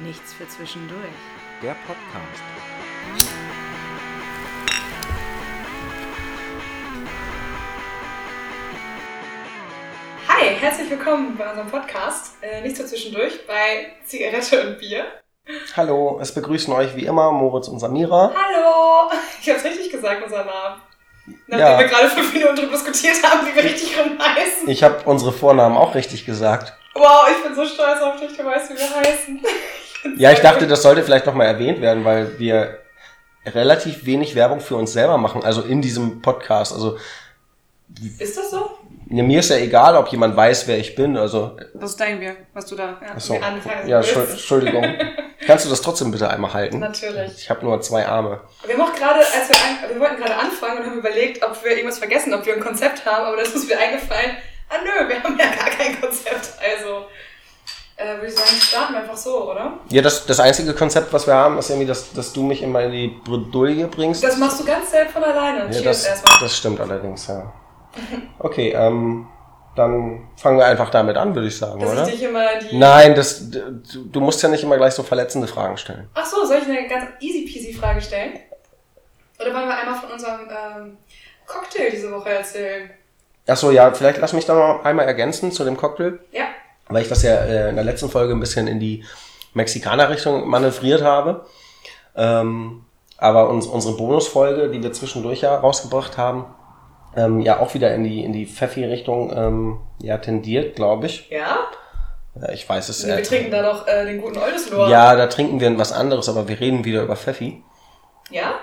Nichts für zwischendurch. Der Podcast. Hi, herzlich willkommen bei unserem Podcast. Äh, nicht so zwischendurch bei Zigarette und Bier. Hallo, es begrüßen euch wie immer Moritz und Samira. Hallo! Ich hab's richtig gesagt, unser Name. Nachdem Ja. wir gerade fünf Minuten drüber diskutiert haben, wie wir richtig rum heißen. Ich habe unsere Vornamen auch richtig gesagt. Wow, ich bin so stolz auf dich, du weißt, wie wir heißen. Ja, ich dachte, das sollte vielleicht nochmal erwähnt werden, weil wir relativ wenig Werbung für uns selber machen, also in diesem Podcast. Also Ist das so? ja, mir ist ja egal, ob jemand weiß, wer ich bin. Also, Das ist dein Bier, was du da ja, mir anfangen Ja, willst. Entschuld- Entschuldigung. Kannst du das trotzdem bitte einmal halten? Natürlich. Ich habe nur zwei Arme. Wir haben auch gerade, als wir, an, wir wollten gerade anfangen und haben überlegt, ob wir irgendwas vergessen, ob wir ein Konzept haben, aber das ist uns wieder eingefallen. Ah nö, wir haben ja gar kein Konzept. Also äh, würde ich sagen, starten wir einfach so, oder? Ja, das, das einzige Konzept, was wir haben, ist irgendwie, dass, dass du mich immer in die Bredouille bringst. Das machst du ganz selbst von alleine. Ja, Cheers das, erstmal. das stimmt allerdings, ja. Okay, ähm, dann fangen wir einfach damit an, würde ich sagen, Dass oder? ich dich immer die. Nein, das, du, du musst ja nicht immer gleich so verletzende Fragen stellen. Ach so, soll ich eine ganz easy peasy Frage stellen? Oder wollen wir einmal von unserem ähm, Cocktail diese Woche erzählen? Achso, ja, vielleicht lass mich da noch einmal ergänzen zu dem Cocktail, Ja. Weil ich das ja äh, in der letzten Folge ein bisschen in die Mexikaner-Richtung manövriert habe. Ähm, aber uns, unsere Bonusfolge, die wir zwischendurch ja rausgebracht haben, ähm, ja auch wieder in die, in die Pfeffi-Richtung ähm, ja, tendiert, glaube ich. Ja? Ja, ich weiß es wir äh, trinken da noch äh, den guten Oldeslor. Ja, da trinken wir was anderes, aber wir reden wieder über Pfeffi. Ja?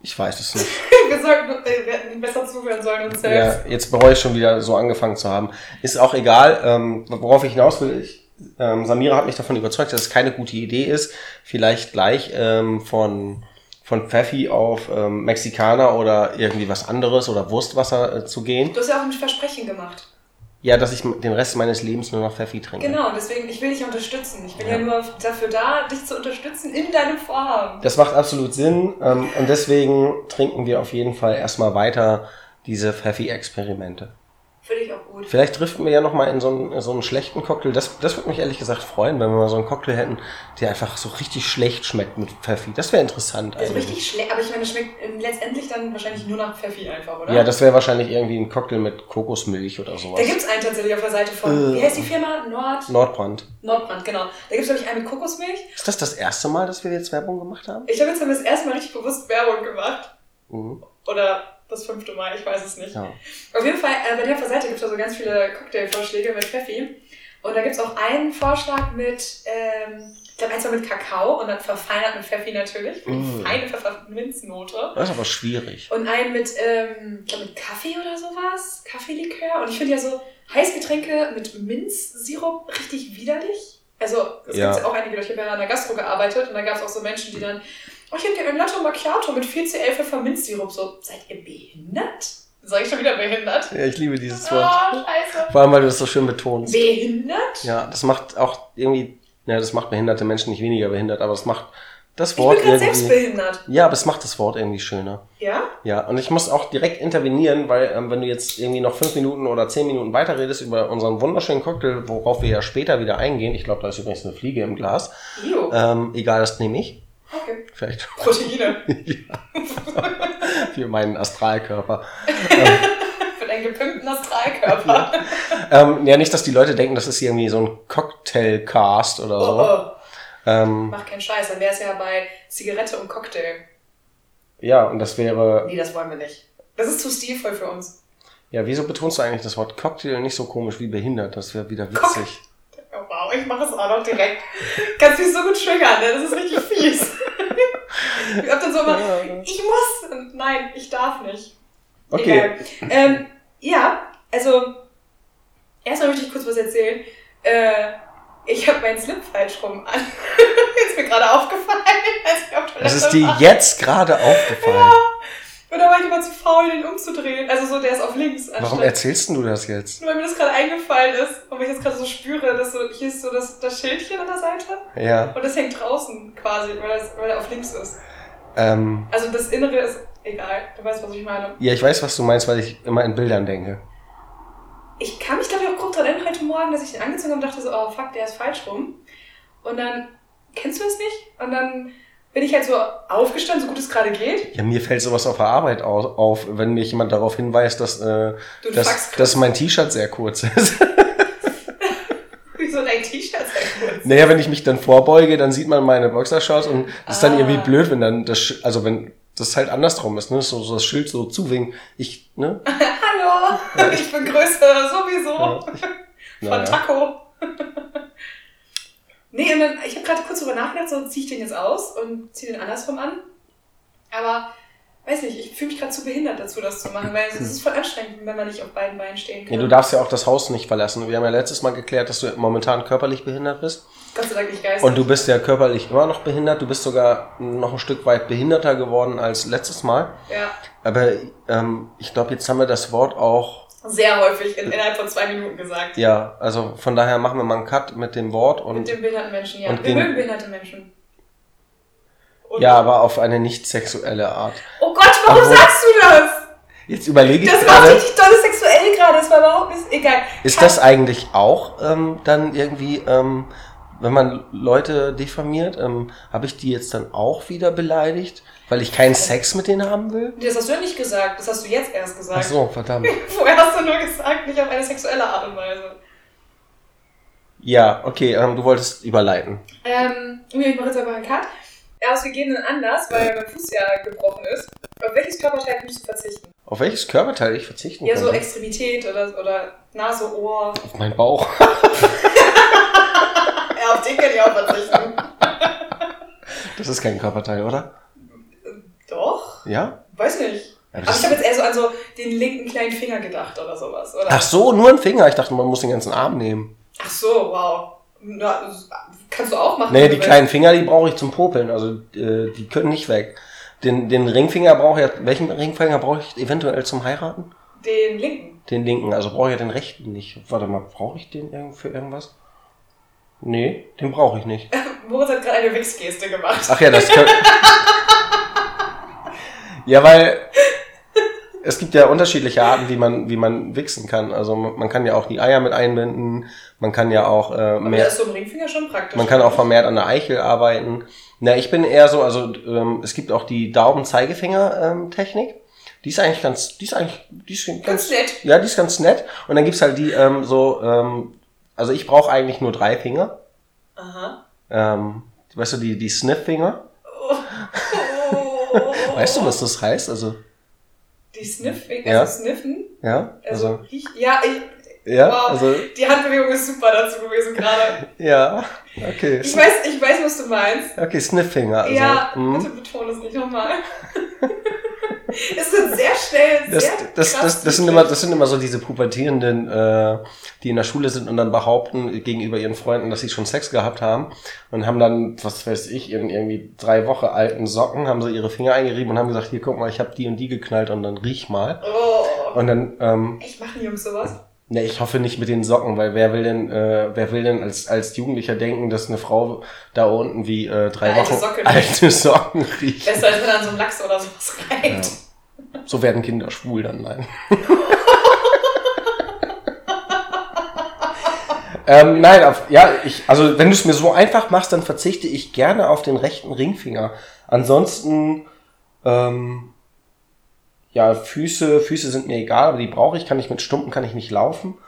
Ich weiß es nicht. wir sollten äh, wir hätten besser zuhören sollen uns Ja, selbst. jetzt bereue ich schon wieder so angefangen zu haben. Ist auch egal, ähm, worauf ich hinaus will. Ich, ähm, Samira hat mich davon überzeugt, dass es keine gute Idee ist, vielleicht gleich ähm, von, von Pfeffi auf ähm, Mexikaner oder irgendwie was anderes oder Wurstwasser äh, zu gehen. Du hast ja auch ein Versprechen gemacht. Ja, dass ich den Rest meines Lebens nur noch Pfeffi trinke. Genau, deswegen, ich will dich unterstützen. Ich bin ja, Ja. nur dafür da, dich zu unterstützen in deinem Vorhaben. Das macht absolut Sinn ähm, und deswegen trinken wir auf jeden Fall erstmal weiter diese Pfeffi-Experimente. Finde ich auch gut. Vielleicht driften wir ja nochmal in so einen, in so einen schlechten Cocktail. Das, das würde mich ehrlich gesagt freuen, wenn wir mal so einen Cocktail hätten, der einfach so richtig schlecht schmeckt mit Pfeffi. Das wäre interessant eigentlich. richtig schlecht, aber ich meine, es schmeckt ähm, letztendlich dann wahrscheinlich nur nach Pfeffi einfach, oder? Ja, das wäre wahrscheinlich irgendwie ein Cocktail mit Kokosmilch oder sowas. Da gibt's einen tatsächlich auf der Seite von, Äh. wie heißt die Firma? Nord, Nordbrand. Nordbrand, genau. Da gibt's glaube ich einen mit Kokosmilch. Ist das das erste Mal, dass wir jetzt Werbung gemacht haben? Ich habe jetzt das erste Mal richtig bewusst Werbung gemacht. Mhm. Oder das fünfte Mal, ich weiß es nicht. Ja. Auf jeden Fall, äh, bei der Seite gibt es so ganz viele Cocktailvorschläge mit Pfeffi. Und da gibt es auch einen Vorschlag mit, ähm, ich glaube, eins war mit Kakao und dann verfeinert mit Pfeffi natürlich. Mm. Feine Pfefferminznote. Das ist aber schwierig. Und einen mit, ähm, ich glaube, mit Kaffee oder sowas. Kaffeelikör. Und ich finde ja so Heißgetränke mit Minzsirup richtig widerlich. Also, es Ja. gibt ja auch einige Leute, ich habe ja an der Gastro gearbeitet und da gab es auch so Menschen, die dann, oh, ich hätte gerne ein Latte Macchiato mit 4CL Pfefferminzsirup. So, seid ihr behindert? Sag ich schon wieder behindert? Ja, ich liebe dieses Oh, Wort. scheiße. Vor allem, weil du das so schön betonst. Behindert? Ja, das macht auch irgendwie, ja, das macht behinderte Menschen nicht weniger behindert, aber es macht das Ich Wort bin gerade selbst irgendwie. behindert. Ja, aber es macht das Wort irgendwie schöner. Ja? Ja, und ich muss auch direkt intervenieren, weil ähm, wenn du jetzt irgendwie noch fünf Minuten oder zehn Minuten weiterredest über unseren wunderschönen Cocktail, worauf wir ja später wieder eingehen, ich glaube, da ist übrigens eine Fliege im Glas, ähm, egal, das nehme ich. Okay. Vielleicht Proteine. für meinen Astralkörper. Für deinen gepimpten Astralkörper. ähm, ja, nicht, dass die Leute denken, das ist irgendwie so ein Cocktailcast oder Oh, so. oh. Ähm, Mach keinen Scheiß, dann wäre es ja bei Zigarette und Cocktail. ja, und das wäre, Nee, das wollen wir nicht. Das ist zu stilvoll für uns. ja, wieso betonst du eigentlich das Wort Cocktail nicht so komisch wie behindert? Das wäre wieder Cock- witzig. Oh, wow, ich mache es auch noch direkt. Kannst mich so gut triggern, ne? Das ist richtig fies. Ich hab dann so immer, ich muss. Und nein, ich darf nicht. Okay. Ähm, ja, also, erstmal möchte ich kurz was erzählen. Äh, ich habe meinen Slip falsch rum an. ist mir gerade aufgefallen, als ich auf Das ist dir war. jetzt gerade aufgefallen. Und da war ich immer zu faul, den umzudrehen. Also so, der ist auf links. Warum anstatt- erzählst denn du das jetzt? Nur weil mir das gerade eingefallen ist und ich jetzt gerade so spüre, dass so, hier ist so das, das Schildchen an der Seite Ja. und das hängt draußen quasi, weil, das, weil er auf links ist. Ähm, Also das Innere ist egal, du weißt, was ich meine. ja, ich weiß, was du meinst, weil ich immer in Bildern denke. Ich kann mich, glaube ich, auch grob dran erinnern heute Morgen, dass ich den angezogen habe und dachte so, oh fuck, der ist falsch rum. Und dann kennst du es nicht? Und dann bin ich halt so aufgestanden, so gut es gerade geht. Ja, mir fällt sowas auf der Arbeit au- auf, wenn mich jemand darauf hinweist, dass, äh, dass, dass mein T-Shirt sehr kurz ist. Wieso dein T-Shirt sehr kurz? Naja, wenn ich mich dann vorbeuge, dann sieht man meine Boxershorts und das ist dann Ah. irgendwie blöd, wenn dann das, also wenn das halt andersrum ist, ne, so, so das Schild so zuwinken. Ich, ne? Hallo, ich bin größer sowieso. Ja. Von Naja. Taco. nee, und dann, ich habe gerade kurz drüber nachgedacht, so ziehe ich den jetzt aus und ziehe den andersrum an. Aber, weiß nicht, ich fühle mich gerade zu behindert dazu, das zu machen, weil es ist voll anstrengend, wenn man nicht auf beiden Beinen stehen kann. Ja, du darfst ja auch das Haus nicht verlassen. Wir haben ja letztes Mal geklärt, dass du momentan körperlich behindert bist. Gott sei Dank nicht geistig. Und du bist ja körperlich immer noch behindert. Du bist sogar noch ein Stück weit behinderter geworden als letztes Mal. ja, Aber ähm, ich glaube, jetzt haben wir das Wort auch. sehr häufig in, innerhalb von zwei Minuten gesagt. Ja, also von daher machen wir mal einen Cut mit dem Wort Mit und dem behinderten Menschen, ja. und Wir mögen behinderte Menschen. Und- ja, aber auf eine nicht sexuelle Art. Oh Gott, warum Obwohl- sagst du das? Jetzt überlege ich Das war richtig doll sexuell gerade, das war überhaupt nicht egal. ist Kann- das eigentlich auch ähm, dann irgendwie, ähm, wenn man Leute diffamiert, ähm, habe ich die jetzt dann auch wieder beleidigt, weil ich keinen Sex mit denen haben will? Das hast du ja nicht gesagt, das hast du jetzt erst gesagt. Ach so, verdammt. Vorher hast du nur gesagt, nicht auf eine sexuelle Art und Weise. Ja, okay, ähm, du wolltest überleiten. Ähm, ich mache jetzt aber einen Cut. Aus gegebenen Anlass, weil mein Fuß ja gebrochen ist. Auf welches Körperteil kannst du verzichten? Auf welches Körperteil ich verzichten Ja, so könnte? Extremität oder, oder Nase, Ohr. Auf meinen Bauch. Auf den kann ich auch verzichten. Das ist kein Körperteil, oder? Doch? Ja? Weiß nicht. Aber Aber ich habe jetzt eher so an so den linken kleinen Finger gedacht oder sowas. Oder? Ach so, nur ein Finger. Ich dachte, man muss den ganzen Arm nehmen. Ach so, wow. Na, kannst du auch machen. Nee, die willst. kleinen Finger, die brauche ich zum Popeln. Also äh, die können nicht weg. Den, den Ringfinger brauche ich, ja- welchen Ringfinger brauche ich eventuell zum Heiraten? Den linken. Den linken, also brauche ich ja den rechten nicht. Warte mal, brauche ich den für irgendwas? Nee, den brauche ich nicht. Moritz hat gerade eine Wichsgeste gemacht. Ach ja, das kann... Ja, weil es gibt ja unterschiedliche Arten, wie man, wie man wichsen kann. Also man kann ja auch die Eier mit einbinden, man kann ja auch äh, Aber mehr... da ist so ein Ringfinger schon praktisch. Man kann auch vermehrt an der Eichel arbeiten. Na, ich bin eher so, also ähm, es gibt auch die Daumen-Zeigefinger-Technik. Die ist eigentlich ganz, die ist eigentlich, die ist ganz, Ganz nett. Ja, die ist ganz nett. Und dann gibt's halt die ähm, so, ähm, also ich brauche eigentlich nur drei Finger. Aha. Ähm, weißt du, die, die Sniff-Finger. Oh. Weißt du, was das heißt? Also, Die Sniff, Ja. also Sniffen. ja, Also, also, riech, ja, ich, ja, wow. also, die Handbewegung ist super dazu gewesen gerade. ja, okay. Ich weiß, ich weiß, was du meinst. Okay, Sniff-Finger. Also, ja, hm. bitte betone es nicht nochmal. es wird sehr schnell, Das, sehr das, das, das, sind immer, das sind immer so diese Pubertierenden, äh, die in der Schule sind und dann behaupten gegenüber ihren Freunden, dass sie schon Sex gehabt haben und haben dann, was weiß ich, in irgendwie drei Wochen alten Socken, haben sie ihre Finger eingerieben und haben gesagt, hier guck mal, ich habe die und die geknallt und dann riech mal. Oh. Und dann, ähm, Echt, machen Jungs sowas? ne, ich hoffe nicht mit den Socken, weil wer will denn, äh, wer will denn als, als Jugendlicher denken, dass eine Frau da unten wie äh, drei Alte Wochen Socke. alte Socken riecht? Besser als wenn an so einem Lachs oder sowas reibt. So werden Kinder schwul dann, nein. ähm, nein, auf, ja, ich, also wenn du es mir so einfach machst, dann verzichte ich gerne auf den rechten Ringfinger. Ansonsten, ähm, ja, Füße, Füße sind mir egal, aber die brauche ich, kann ich mit Stumpen, kann ich nicht laufen.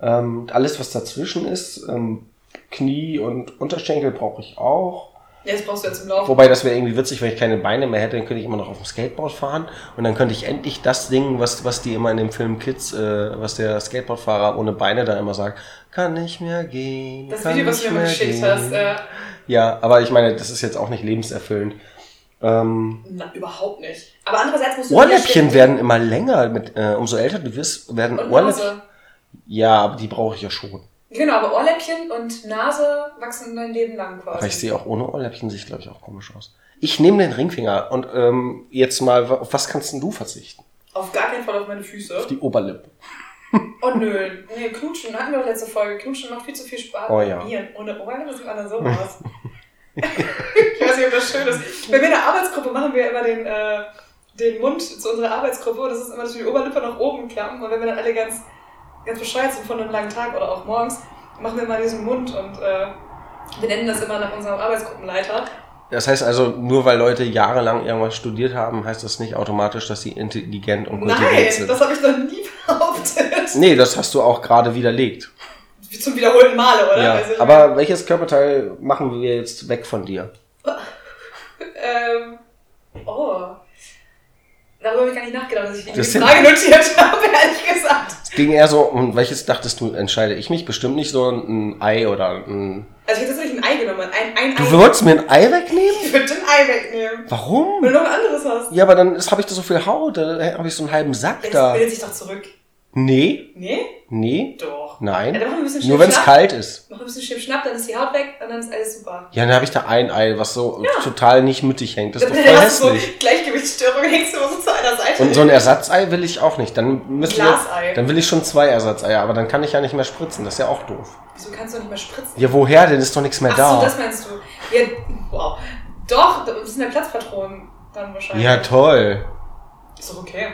Ähm, alles, was dazwischen ist, ähm, Knie und Unterschenkel brauche ich auch. Das brauchst du ja zum Laufen. Wobei das wäre irgendwie witzig, wenn ich keine Beine mehr hätte, dann könnte ich immer noch auf dem Skateboard fahren und dann könnte ich endlich das singen, was, was die immer in dem Film Kids, äh, was der Skateboardfahrer ohne Beine da immer sagt, kann nicht mehr gehen. Das kann Video, was du mir geschickt gehen. hast, äh, Ja, aber ich meine, das ist jetzt auch nicht lebenserfüllend. Ähm, na, überhaupt nicht. Aber andererseits musst du Ohrläppchen werden immer länger, mit, äh, umso älter du wirst, werden Ohrläppchen. Ja, aber die brauche ich ja schon. Genau, aber Ohrläppchen und Nase wachsen dein Leben lang quasi. Aber ich sehe auch ohne Ohrläppchen, sehe ich glaube ich auch komisch aus. Ich nehme den Ringfinger und ähm, jetzt mal, auf was kannst denn du verzichten? Auf gar keinen Fall auf meine Füße. Auf die Oberlippe. Oh nö. Nee, Knutschen hatten wir doch letzte Folge. Knutschen macht viel zu viel Spaß. Oh ja. Ihr, ohne Ohrläppchen sieht man dann so aus. ich weiß nicht, ob das schön ist. Bei mir in der Arbeitsgruppe machen wir immer den, äh, den Mund zu unserer Arbeitsgruppe. Und das ist immer, dass wir die Oberlippe nach oben klappen. Und wenn wir dann alle ganz, ganz bescheuert sind von einem langen Tag oder auch morgens, machen wir mal diesen Mund und äh, Wir nennen das immer nach unserem Arbeitsgruppenleiter. Das heißt also, nur weil Leute jahrelang irgendwas studiert haben, heißt das nicht automatisch, dass sie intelligent und kultiviert Nein, sind. das habe ich noch nie behauptet. Nee, das hast du auch gerade widerlegt. Wie Zum wiederholten Male, oder? Ja, Also aber welches Körperteil machen wir jetzt weg von dir? Ähm, oh. Darüber habe ich gar nicht nachgedacht, dass ich die Das Frage notiert habe, ehrlich gesagt. Es ging eher so, um welches dachtest du, entscheide ich mich? Bestimmt nicht so ein Ei oder ein... Also ich hätte tatsächlich ein Ei genommen. Ein, ein Du Ei. wolltest mir ein Ei wegnehmen? Ich würde ein Ei wegnehmen. Warum? Wenn du noch ein anderes hast. Ja, aber dann habe ich da so viel Haut, da habe ich so einen halben Sack Jetzt da. bildet sich doch zurück. Nee, Nee? nee, Doch. nein. Ja, Nur wenn es kalt ist. Mach ein bisschen Schnipp-Schnapp, dann ist die Haut weg und dann ist alles super. Ja, dann habe ich da ein Ei, was so Ja. total nicht mittig hängt. Das ist Dann doch voll du so hässlich. Gleichgewichtsstörung, hängst du immer so zu einer Seite. Und so ein Ersatzei will ich auch nicht. Dann müssen wir, Glasei. dann will ich schon zwei Ersatzeier, aber dann kann ich ja nicht mehr spritzen. Das ist ja auch doof. Wieso kannst du nicht mehr spritzen? Ja, woher denn? Ist doch nichts mehr Ach da. so, das meinst du. Ja, wow. Doch, das sind ja Platzpatronen dann wahrscheinlich. ja, toll. Ist doch okay.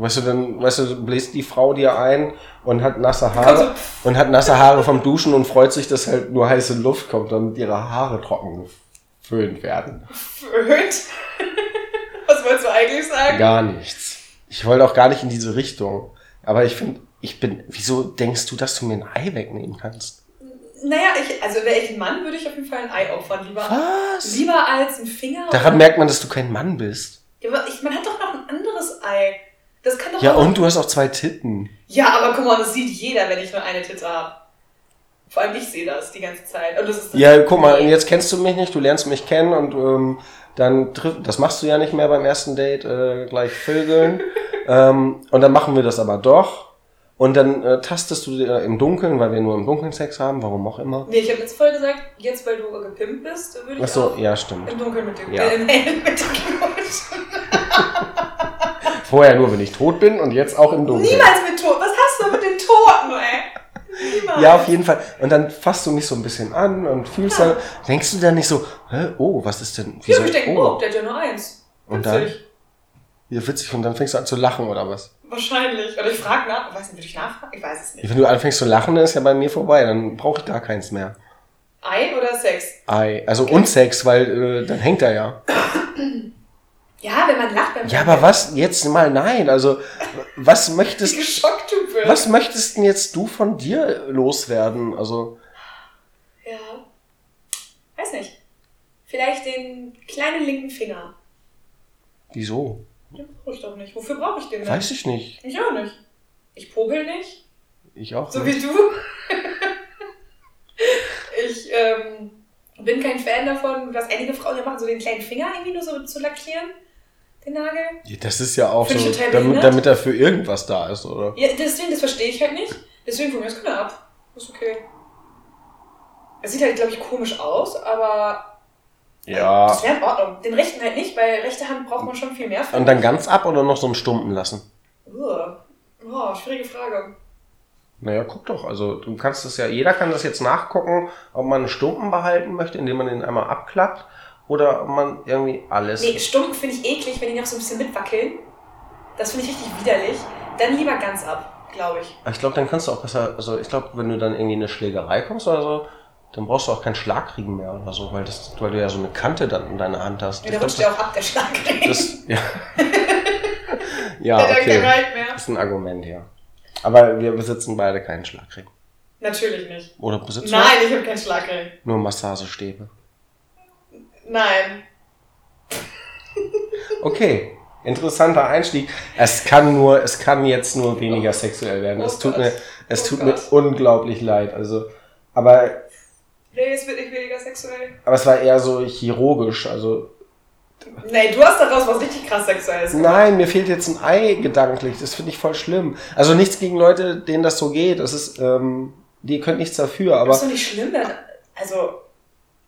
Weißt du, dann, weißt du, bläst die Frau dir ein und hat nasse Kommt Haare und hat nasse Haare vom Duschen und freut sich, dass halt nur heiße Luft kommt, damit ihre Haare trocken geföhnt werden. Föhnt. Was wolltest du eigentlich sagen? Gar nichts. Ich wollte auch gar nicht in diese Richtung. Aber ich finde, ich bin, wieso denkst du, dass du mir ein Ei wegnehmen kannst? Naja, ich, also wäre ich ein Mann, würde ich auf jeden Fall ein Ei opfern. Lieber, Was? lieber als ein Finger. Daran merkt man, dass du kein Mann bist. ja, aber ich, man hat doch noch ein anderes Ei. Das kann doch Ja, auch und du hast auch zwei Titten. Ja, aber guck mal, das sieht jeder, wenn ich nur eine Titte habe. Vor allem ich sehe das die ganze Zeit. Und das ist Ja, guck mal, und jetzt kennst du mich nicht, du lernst mich kennen und ähm, dann triff, das machst du ja nicht mehr beim ersten Date, äh, gleich vögeln. ähm, und dann machen wir das aber doch. Und dann äh, tastest du dir im Dunkeln, weil wir nur im Dunkeln Sex haben, warum auch immer. Nee, ich habe jetzt voll gesagt, jetzt weil du gepimpt bist, würde ich Ach so, auch ja, stimmt. im Dunkeln mit dir, Ja. äh, mit knutschen. Vorher nur, wenn ich tot bin und jetzt auch im Dunkeln. Niemals mit Toten. Was hast du mit den Toten, ey? Niemals. Ja, auf jeden Fall. Und dann fasst du mich so ein bisschen an und fühlst dann, denkst du dann nicht so, Hä, oh, was ist denn, Ja, wieso, aber ich denke, oh, oh, der hat ja nur eins. Und dann? Witzig. ja, witzig, und dann fängst du an zu lachen oder was? Wahrscheinlich. Oder ich frage nach. Weiß nicht, würde ich nachfragen? Ich weiß es nicht. Wenn du anfängst zu lachen, dann ist ja bei mir vorbei, dann brauche ich gar keins mehr. Ei oder Sex? Ei, also und Sex, weil äh, dann hängt er ja. Ja, wenn man lacht, dann Ja, aber was jetzt mal nein, also was Wie möchtest geschockt du wirst. was möchtest denn jetzt du von dir loswerden? Also Ja. Weiß nicht. Vielleicht den kleinen linken Finger. wieso? Den brauche ich doch nicht. Wofür brauche ich den denn? Weiß ich nicht. Ich auch nicht. Ich popel nicht. Ich auch So nicht. wie du. ich ähm, bin kein Fan davon, was einige Frauen ja machen, so den kleinen Finger irgendwie nur so zu lackieren. Den Nagel. Ja, Das ist ja auch Find so, damit, damit er für irgendwas da ist, oder? Ja, deswegen, das verstehe ich halt nicht. Deswegen gucken wir das Kinder ab. Ist okay. Es sieht halt, glaube ich, komisch aus, aber Ja. das wäre in Ordnung. Den rechten halt nicht, weil rechte Hand braucht man schon viel mehr. Und dann ganz ab oder noch so einen Stumpen lassen? Uah. Oh, schwierige Frage. Naja, guck doch. Also du kannst das ja, jeder kann das jetzt nachgucken, ob man einen Stumpen behalten möchte, indem man den einmal abklappt, oder ob man irgendwie alles. Nee, stumpf finde ich eklig, wenn die noch so ein bisschen mitwackeln. Das finde ich richtig widerlich. Dann lieber ganz ab, glaube ich. Aber Ich glaube, dann kannst du auch besser, also ich glaube, wenn du dann irgendwie in eine Schlägerei kommst oder so, dann brauchst du auch keinen Schlagkriegen mehr oder so, weil, das, weil du ja so eine Kante dann in deiner Hand hast. Ja, Ich da glaub, rutscht ja auch ab, der Schlag. das, ja. ja, okay. Das ist ein Argument, ja. Aber wir besitzen beide keinen Schlagring. Natürlich nicht. Oder besitzen Nein, ich habe keinen Schlagring. wir nur Massagestäbe? Nein. Okay, interessanter Einstieg. Es kann nur, es kann jetzt nur weniger sexuell werden. Oh es tut Gott. mir, es Oh tut mir Gott. unglaublich leid. Also, aber, Nee, es wird nicht weniger sexuell. aber es war eher so chirurgisch. Also, Nee, du hast daraus was richtig krass Sexuelles gemacht. nein, mir fehlt jetzt ein Ei gedanklich. Das finde ich voll schlimm. Also nichts gegen Leute, denen das so geht. Das ist, ähm, die können nichts dafür. Das Aber ist doch nicht schlimm, dann. Also,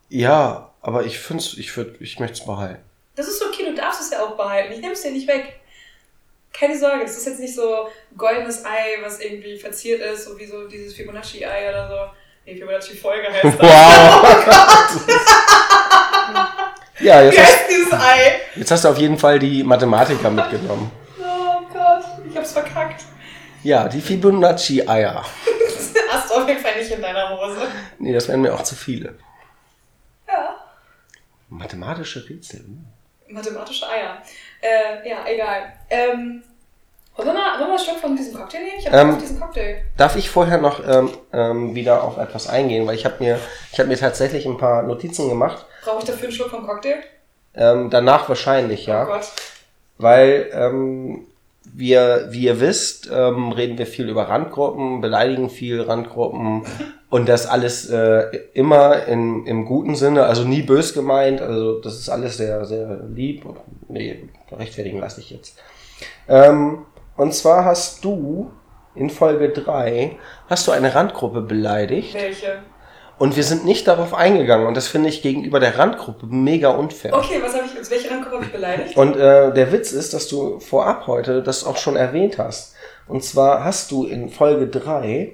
ja, aber ich finde ich würd, ich möchte es behalten. das ist okay, du darfst es ja auch behalten. Ich nehme es dir nicht weg. Keine Sorge, das ist jetzt nicht so goldenes Ei, was irgendwie verziert ist, so wie so dieses Fibonacci-Ei oder so. Nee, Fibonacci-Folge heißt das. Wow! ja, jetzt Wie hast, heißt dieses Ei? jetzt hast du auf jeden Fall die Mathematiker mitgenommen. Oh Gott, ich hab's verkackt. Ja, die Fibonacci-Eier. Das hast du auf jeden Fall nicht in deiner Hose. Nee, das wären mir auch zu viele. Mathematische Rätsel. hm. Mathematische Eier. Äh, ja, egal. Ähm, wollen wir mal, wollen wir ein Stück von diesem Cocktail nehmen? Ich habe Ähm, diesen Cocktail. Darf ich vorher noch ähm, ähm, wieder auf etwas eingehen, weil ich habe mir, ich habe mir tatsächlich ein paar Notizen gemacht. Brauche ich dafür einen Schluck vom Cocktail? Ähm, danach wahrscheinlich, Oh ja. Gott. Weil ähm, wir, wie ihr wisst, ähm, reden wir viel über Randgruppen, beleidigen viel Randgruppen und das alles äh, immer in, im guten Sinne, also nie bös gemeint, also das ist alles sehr, sehr lieb. Nee, rechtfertigen lasse ich jetzt. Ähm, und zwar hast du in Folge 3 hast du eine Randgruppe beleidigt Welche? Und wir sind nicht darauf eingegangen und das finde ich gegenüber der Randgruppe mega unfair. Okay, was habe ich, jetzt welche Randgruppe habe ich beleidigt? Und äh, der Witz ist, dass du vorab heute das auch schon erwähnt hast. Und zwar hast du in Folge 3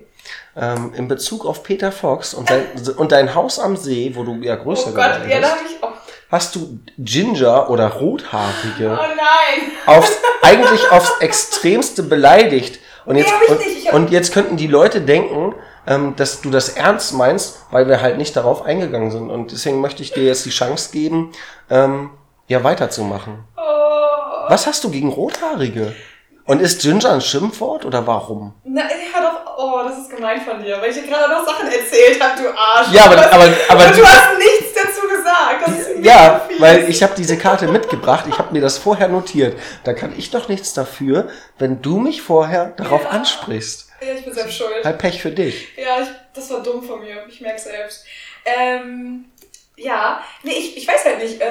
ähm, in Bezug auf Peter Fox und dein, und dein Haus am See, wo du ja größer Oh geworden ja, da bist, habe ich auch. hast du Ginger oder Rothaarige Oh nein! aufs, eigentlich aufs Extremste beleidigt. Und Nee, jetzt, und, und jetzt könnten die Leute denken, ähm, dass du das ernst meinst, weil wir halt nicht darauf eingegangen sind. Und deswegen möchte ich dir jetzt die Chance geben, ähm, ja weiterzumachen. Oh. Was hast du gegen Rothaarige? Und ist Ginger ein Schimpfwort oder warum? Na, ja doch, oh, das ist gemein von dir, weil ich dir gerade noch Sachen erzählt habe, du Arsch. Ja, aber, aber, aber Und du hast nichts dazu gesagt. Das ist ja, fies. weil ich habe diese Karte mitgebracht, ich habe mir das vorher notiert. Da kann ich doch nichts dafür, wenn du mich vorher darauf Ja. ansprichst. Ja, ich bin selbst schuld. Halt Pech für dich. Ja, ich, das war dumm von mir. Ich merke selbst. Ähm, ja, nee, ich, ich weiß halt nicht. Äh,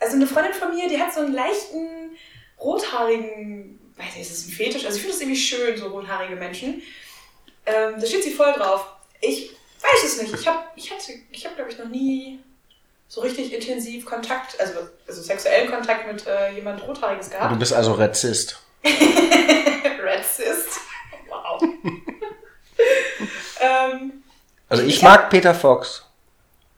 also eine Freundin von mir, die hat so einen leichten rothaarigen, weiß nicht, ist das ein Fetisch? Also ich finde das irgendwie schön, so rothaarige Menschen. Ähm, da steht sie voll drauf. Ich weiß es nicht. Ich habe, ich hatte, ich habe glaube ich noch nie so richtig intensiv Kontakt, also, also sexuellen Kontakt mit äh, jemand rothaariges Du gehabt. bist also Rassist. Rassist. Ähm, Also ich Ich mag Peter Fox.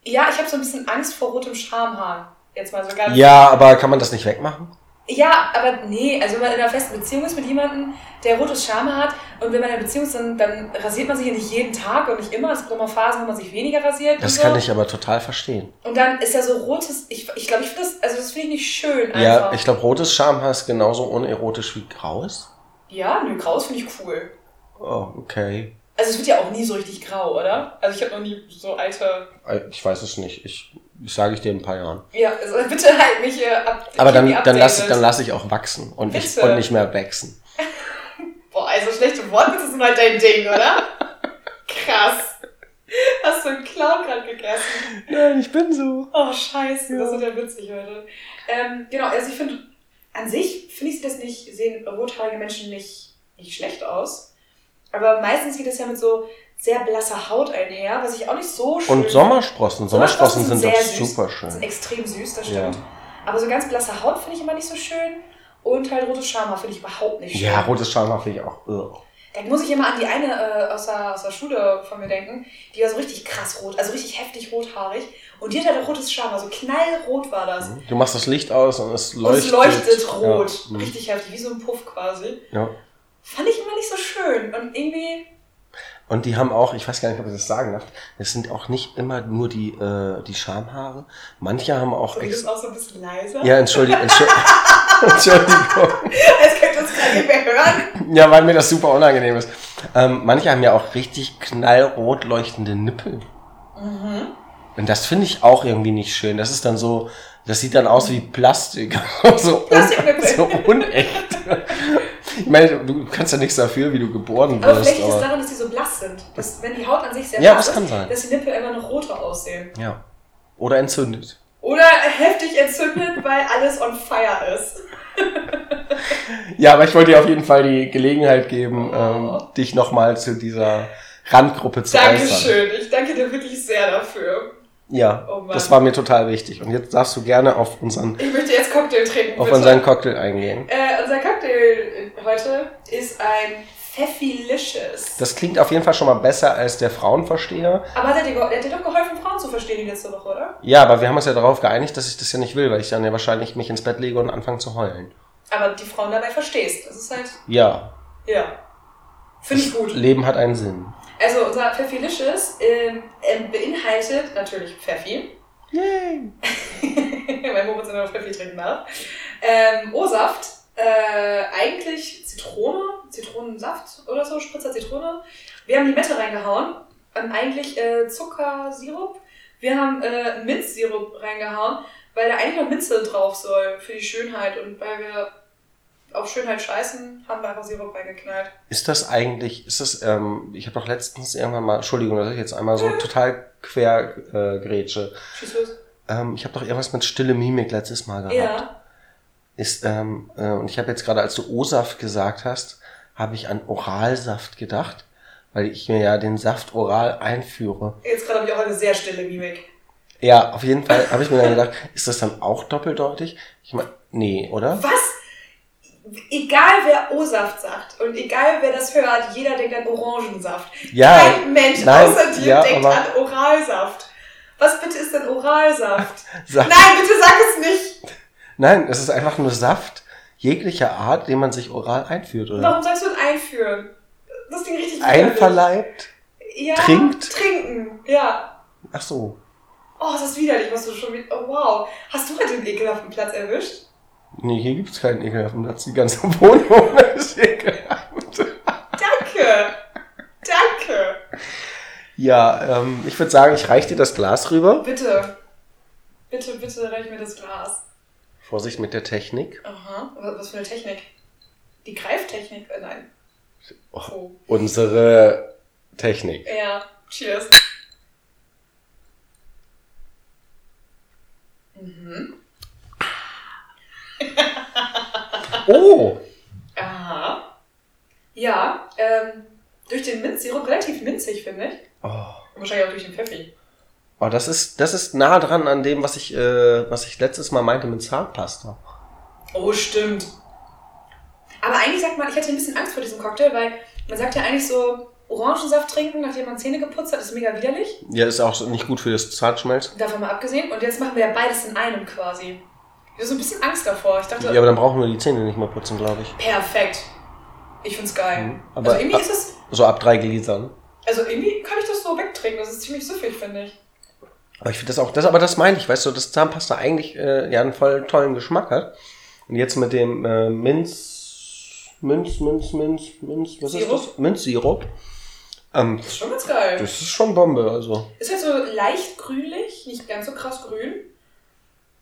Ja, ich habe so ein bisschen Angst vor rotem Schamhaar. Jetzt mal so ganz. Ja, aber kann man das nicht wegmachen? Ja, aber nee, also wenn man in einer festen Beziehung ist mit jemandem, der rotes Schamhaar hat und wenn man in einer Beziehung ist, dann, dann rasiert man sich ja nicht jeden Tag und nicht immer. Es gibt mal Phasen, wo man sich weniger rasiert. Das und kann so. ich aber total verstehen. Und dann ist ja so rotes, ich glaube, ich, glaub, ich finde das, also das finde ich nicht schön einfach. Ja, ich glaube, rotes Schamhaar ist genauso unerotisch wie graues. Ja, nö, graues finde ich cool. Oh, okay. Also es wird ja auch nie so richtig grau, oder? Also ich habe noch nie so alte. Ich weiß es nicht. Ich, ich sage ich dir in ein paar Jahren. Ja, also bitte halt mich hier ab. Aber dann, dann lasse ich, dann lass ich auch wachsen und nicht, Bitte. und nicht mehr wachsen. Boah, also schlechte Wortwitze sind halt dein Ding, oder? Krass. Hast du einen Clown gerade gegessen? Nein, ich bin so. Oh, scheiße, Ja. das ist ja witzig heute. Ähm, genau, also ich finde, an sich finde ich das nicht, sehen rothaarige Menschen nicht, nicht schlecht aus. Aber meistens geht es ja mit so sehr blasser Haut einher, was ich auch nicht so schön Und Sommersprossen. Sommersprossen sind doch sehr süß. super Sind schön. extrem süß, das Ja. stimmt. Aber so ganz blasse Haut finde ich immer nicht so schön. Und halt rotes Schamhaar finde ich überhaupt nicht schön. Ja, rotes Schamhaar finde ich auch. ugh. Da muss ich immer an die eine äh, aus, der, aus der Schule von mir denken. Die war so richtig krass rot, also richtig heftig rothaarig. Und die hat halt rotes Schamhaar, so knallrot war das. Du machst das Licht aus und es Und leuchtet. es leuchtet rot. Ja. mhm. Richtig heftig, wie so ein Puff quasi. Ja. Fand ich immer nicht so schön. Und irgendwie. Und die haben auch, ich weiß gar nicht, ob ich das sagen darf, es sind auch nicht immer nur die, äh, die Schamhaare. Manche haben auch Du ex bist auch so ein bisschen leiser. Ja, Entschuldigung. Entschuldigung. Entschuldigung. Als könnt ihr uns gerade nicht mehr hören. Ja, weil mir das super unangenehm ist. Ähm, manche haben ja auch richtig knallrot leuchtende Nippel. Mhm. Und das finde ich auch irgendwie nicht schön. Das ist dann so, das sieht dann aus wie Plastik. so, un, so unecht. Ich meine, du kannst ja nichts dafür, wie du geboren Aber wirst. vielleicht liegt es Aber, daran, dass die so blass sind. Dass, wenn die Haut an sich sehr Ja, blass das kann ist, sein. dass die Nippel immer noch roter aussehen. ja. Oder entzündet. Oder heftig entzündet, weil alles on fire ist. Ja, aber ich wollte dir auf jeden Fall die Gelegenheit geben, Oh. ähm, dich nochmal zu dieser Randgruppe zu äußern. Dankeschön. Ich danke dir wirklich sehr dafür. Ja, Oh das war mir total wichtig. Und jetzt darfst du gerne auf unseren, Ich möchte jetzt Cocktail trinken. auf bitte. unseren Cocktail eingehen. Äh, unser Cocktail heute ist ein Pfeffilicious. Das klingt auf jeden Fall schon mal besser als der Frauenversteher. Aber hat er, dir, der hat dir doch geholfen, Frauen zu verstehen die letzte Woche, oder? Ja, aber wir haben uns ja darauf geeinigt, dass ich das ja nicht will, weil ich dann ja wahrscheinlich mich ins Bett lege und anfange zu heulen. Aber die Frauen dabei verstehst. Das ist halt, Ja, ja. Finde ich gut. Leben hat einen Sinn. Also unser Pfeffilicious ähm, ähm, beinhaltet natürlich Pfeffi. Yay! nur Pfeffi trinken darf. Ähm, O-Saft, äh, eigentlich Zitrone, Zitronensaft oder so, Spritzer Zitrone. Wir haben Limette reingehauen, und eigentlich äh, Zuckersirup. Wir haben äh, Minzsirup reingehauen, weil da eigentlich noch Minze drauf soll für die Schönheit und weil wir auf Schönheit scheißen, haben wir einfach Sirup reingeknallt. Ist das eigentlich, ist das, ähm, ich habe doch letztens irgendwann mal, Entschuldigung, dass ich jetzt einmal so total quer äh, grätsche. Los. Ähm, ich habe doch irgendwas mit stille Mimik letztes Mal gehabt. Ja. Ist, ähm, äh, und ich habe jetzt gerade, als du O-Saft gesagt hast, habe ich an Oralsaft gedacht, weil ich mir ja den Saft oral einführe. Jetzt gerade habe ich auch eine sehr stille Mimik. Ja, auf jeden Fall habe ich mir dann gedacht, ist das dann auch doppeldeutig? Ich meine, nee, oder? Was? Egal wer O-Saft sagt und egal wer das hört, jeder denkt an Orangensaft. Ja, Kein Mensch nein, außer dir ja, denkt an Oralsaft. Was bitte ist denn Oralsaft? Saft. Nein, bitte sag es nicht. Nein, es ist einfach nur Saft jeglicher Art, den man sich oral einführt, oder? Warum sagst du denn einführen? Das Ding richtig. Einverleibt? ja, trinkt? Trinken, ja. Ach so. Oh, das ist widerlich, was du schon mit. Oh, wow. Hast du heute den ekelhaften Platz erwischt? Nee, hier gibt's keinen ekelhaften Platz. Die ganze Wohnung ist ekelhaft. Danke. Danke. Ja, ähm, ich würde sagen, ich reiche dir das Glas rüber. Bitte. Bitte, bitte reich mir das Glas. Vorsicht mit der Technik. Aha. Was für eine Technik? Die Greiftechnik? Äh, nein. Oh, Oh. unsere Technik. Ja. Cheers. Mhm. Oh! Aha. Ja, ähm, durch den Minzsirup relativ minzig, finde ich. Oh. Wahrscheinlich auch durch den Pfeffi. Oh, das ist, das ist nah dran an dem, was ich, äh, was ich letztes Mal meinte mit Zahnpasta. Oh, stimmt. Aber eigentlich sagt man, ich hatte ein bisschen Angst vor diesem Cocktail, weil man sagt ja eigentlich so, Orangensaft trinken, nachdem man Zähne geputzt hat, ist mega widerlich. Ja, ist auch nicht gut für das Zahnschmelz. Davon mal abgesehen. Und jetzt machen wir ja beides in einem quasi. Ich hatte so ein bisschen Angst davor. Ich dachte, Ja, aber dann brauchen wir die Zähne nicht mehr putzen, glaube ich. perfekt. Ich find's geil. Mhm. Aber- also irgendwie ist es, So ab drei Gläsern. also irgendwie kann ich das so wegtrinken. Das ist ziemlich süffig, finde ich. Aber ich finde das auch, das, aber das meine ich, weißt du, dass Zahnpasta eigentlich äh, ja einen voll tollen Geschmack hat. Und jetzt mit dem äh, Minz, Minz, Minz, Minz, Minz, was Sirup? ist das? Minzsirup. Ähm, Das ist schon ganz geil. das ist schon Bombe, also. Ist halt so leicht grünlich, nicht ganz so krass grün.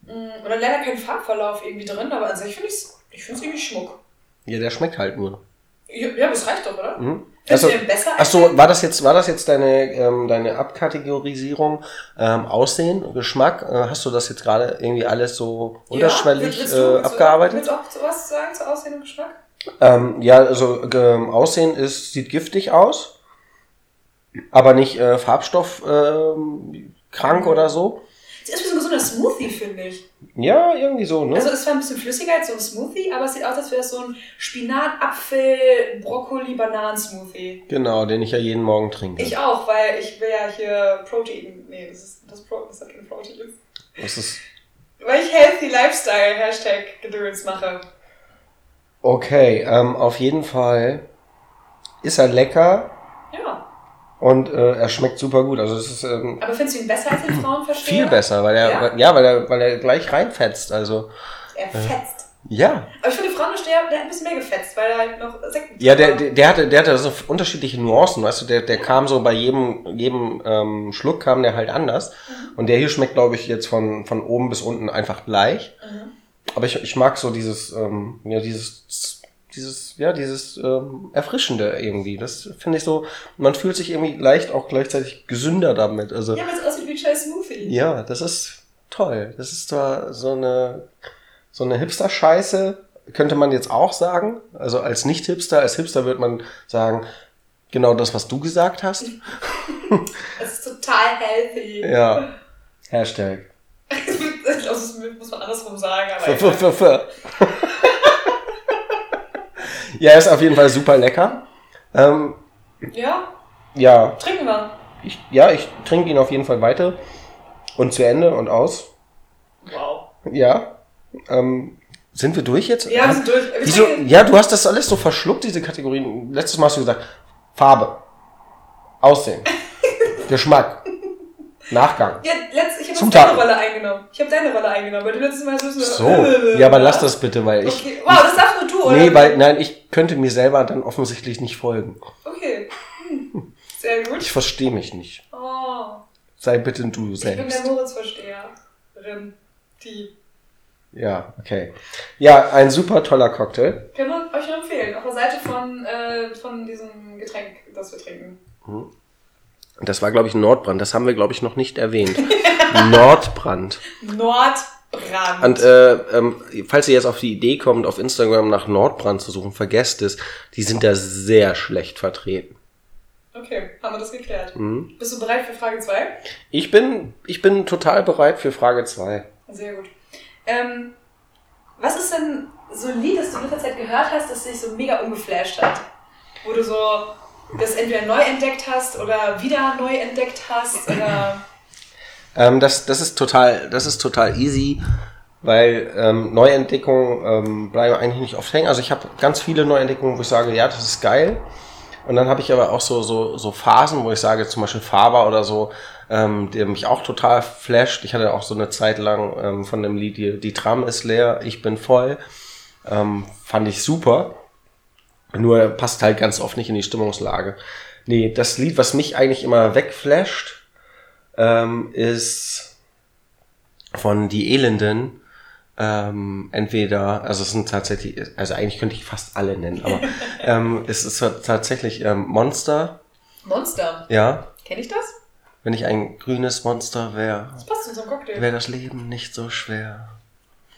Mm, Und dann leider kein Farbverlauf irgendwie drin, aber an sich finde ich finde es irgendwie Schmuck. Ja, der schmeckt halt nur. Ja, ja, das reicht doch, oder? Mhm. Also, ach so, war das jetzt, war das jetzt deine, ähm, deine Abkategorisierung, ähm, Aussehen, Geschmack? Äh, hast du das jetzt gerade irgendwie alles so unterschwellig willst du- äh, abgearbeitet? Willst du auch sowas sagen zu Aussehen und Geschmack? Ähm, ja, also ähm, Aussehen ist, sieht giftig aus, aber nicht äh, Farbstoff ähm, krank oder so. Es ist wie so ein gesunder Smoothie, finde ich. Ja, irgendwie so, ne? Also es war ein bisschen flüssiger als so ein Smoothie, aber es sieht aus, als wäre es so ein Spinat, Apfel, Brokkoli, Bananen-Smoothie. genau, den ich ja jeden Morgen trinke. Ich auch, weil ich will ja hier Protein. Nee, das ist das, Pro, das hat keine Protein. Das ist Weil ich Healthy Lifestyle Hashtag Gedöns mache. okay. Ähm, auf jeden Fall ist er lecker Ja. Und äh, er schmeckt super gut. Also es ist ähm, Aber findest du ihn besser als den Frauenversteher? viel besser, weil er Ja? ja, weil er weil er gleich reinfetzt. Also Er fetzt. ja, Aber ich finde, der Frauenversteher, der hat ein bisschen mehr gefetzt, weil er halt noch Sekt ja, der, der, der hatte der hatte so unterschiedliche Nuancen, weißt du, der der kam so bei jedem jedem ähm, Schluck kam der halt anders. Und der hier schmeckt, glaube ich, jetzt von von oben bis unten einfach gleich. Mhm. Aber ich, ich mag so dieses, ähm, ja, dieses, dieses, ja, dieses ähm, Erfrischende irgendwie. Das finde ich so, man fühlt sich irgendwie leicht auch gleichzeitig gesünder damit. Also, Ja, weil es aussieht wie ein scheiß Smoothie. ja, das ist toll. Das ist zwar so eine, so eine Hipster-Scheiße, könnte man jetzt auch sagen. Also als Nicht-Hipster, als Hipster wird man sagen, genau das, was du gesagt hast. Es ist total healthy. Ja. Hashtag. ich glaube, das muss man andersrum sagen, aber. Ja, ist auf jeden Fall super lecker. Ähm, Ja, ja, trinken wir. ich, ja, ich trinke ihn auf jeden Fall weiter und zu Ende und aus. Wow. Ja. Ähm, sind wir durch jetzt? Ja, wir sind durch. Wir Wieso? Ja, du hast das alles so verschluckt, diese Kategorien. Letztes Mal hast du gesagt, Farbe, Aussehen, Geschmack, Nachgang. Ja, letzt, ich habe deine Rolle eingenommen. Ich habe deine Rolle eingenommen, weil du letztes Mal so So. Ja, aber lass das bitte, weil ich. Okay. Wow, das du, oder? Nee, weil, nein, ich könnte mir selber dann offensichtlich nicht folgen. Okay. Hm. Sehr gut. Ich verstehe mich nicht. Oh. Sei bitte du Ich bin selbst. der Moritz-Versteherin. Die. Ja, okay. Ja, ein super toller Cocktail. Können wir euch nur empfehlen. Auf der Seite von, äh, von diesem Getränk, das wir trinken. Das war, glaube ich, Nordbrand. Das haben wir, glaube ich, noch nicht erwähnt. Nordbrand. Nordbrand. Und äh, ähm, falls ihr jetzt auf die Idee kommt, auf Instagram nach Nordbrand zu suchen, vergesst es. Die sind da sehr schlecht vertreten. okay, haben wir das geklärt. Mhm. Bist du bereit für Frage 2? Ich bin, ich bin total bereit für Frage 2. Sehr gut. Ähm, was ist denn so ein Lied, das du in letzter Zeit gehört hast, das dich so mega umgeflasht hat? Wo du so das entweder neu entdeckt hast oder wieder neu entdeckt hast oder... Ähm, das, das ist total, das ist total easy, weil ähm, Neuentdeckungen ähm, bleiben eigentlich nicht oft hängen. Also ich habe ganz viele Neuentdeckungen, wo ich sage, ja, das ist geil. Und dann habe ich aber auch so, so, so Phasen, wo ich sage, zum Beispiel Faber oder so, ähm, der mich auch total flasht. Ich hatte auch so eine Zeit lang ähm, von dem Lied, die, die Tram ist leer, ich bin voll. Ähm, fand ich super. Nur passt halt ganz oft nicht in die Stimmungslage. Nee, das Lied, was mich eigentlich immer wegflasht, ähm, ist von Die Elenden. Ähm, entweder, also es sind tatsächlich, also eigentlich könnte ich fast alle nennen, aber ähm, es ist tatsächlich ähm, Monster, Monster. ja. Kenn ich das? Wenn ich ein grünes Monster wäre, Das passt zu so einem Cocktail. wäre das Leben nicht so schwer.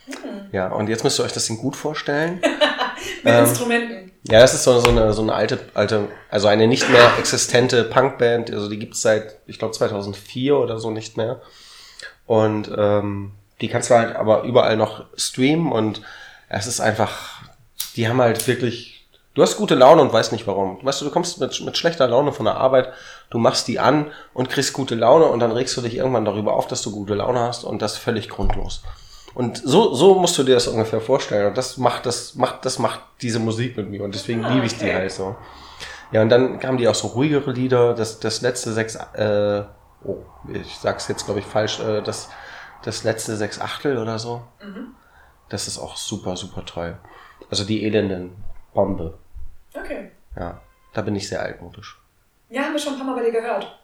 Hm. Ja, und jetzt müsst ihr euch das Ding gut vorstellen. Mit ähm, Instrumenten. Ja, das ist so, so, eine, so eine alte, alte, also eine nicht mehr existente Punkband. Also die gibt's seit, ich glaube, 2004 oder so nicht mehr. Und ähm, die kannst du halt aber überall noch streamen und es ist einfach, die haben halt wirklich, du hast gute Laune und weißt nicht warum. Weißt du, du kommst mit, mit schlechter Laune von der Arbeit, du machst die an und kriegst gute Laune und dann regst du dich irgendwann darüber auf, dass du gute Laune hast und das völlig grundlos. Und so, so musst du dir das ungefähr vorstellen. Und das macht, das macht, das macht diese Musik mit mir. Und deswegen Ah, liebe ich die okay. halt so. Ja, und dann kamen die auch so ruhigere Lieder. Das, das letzte sechs, äh, oh, ich sag's jetzt, glaube ich, falsch, äh, das, das letzte sechs Achtel oder so. Mhm. Das ist auch super, super toll. Also die elenden Bombe. Okay. Ja, da bin ich sehr altmodisch. Ja, haben wir schon ein paar Mal bei dir gehört.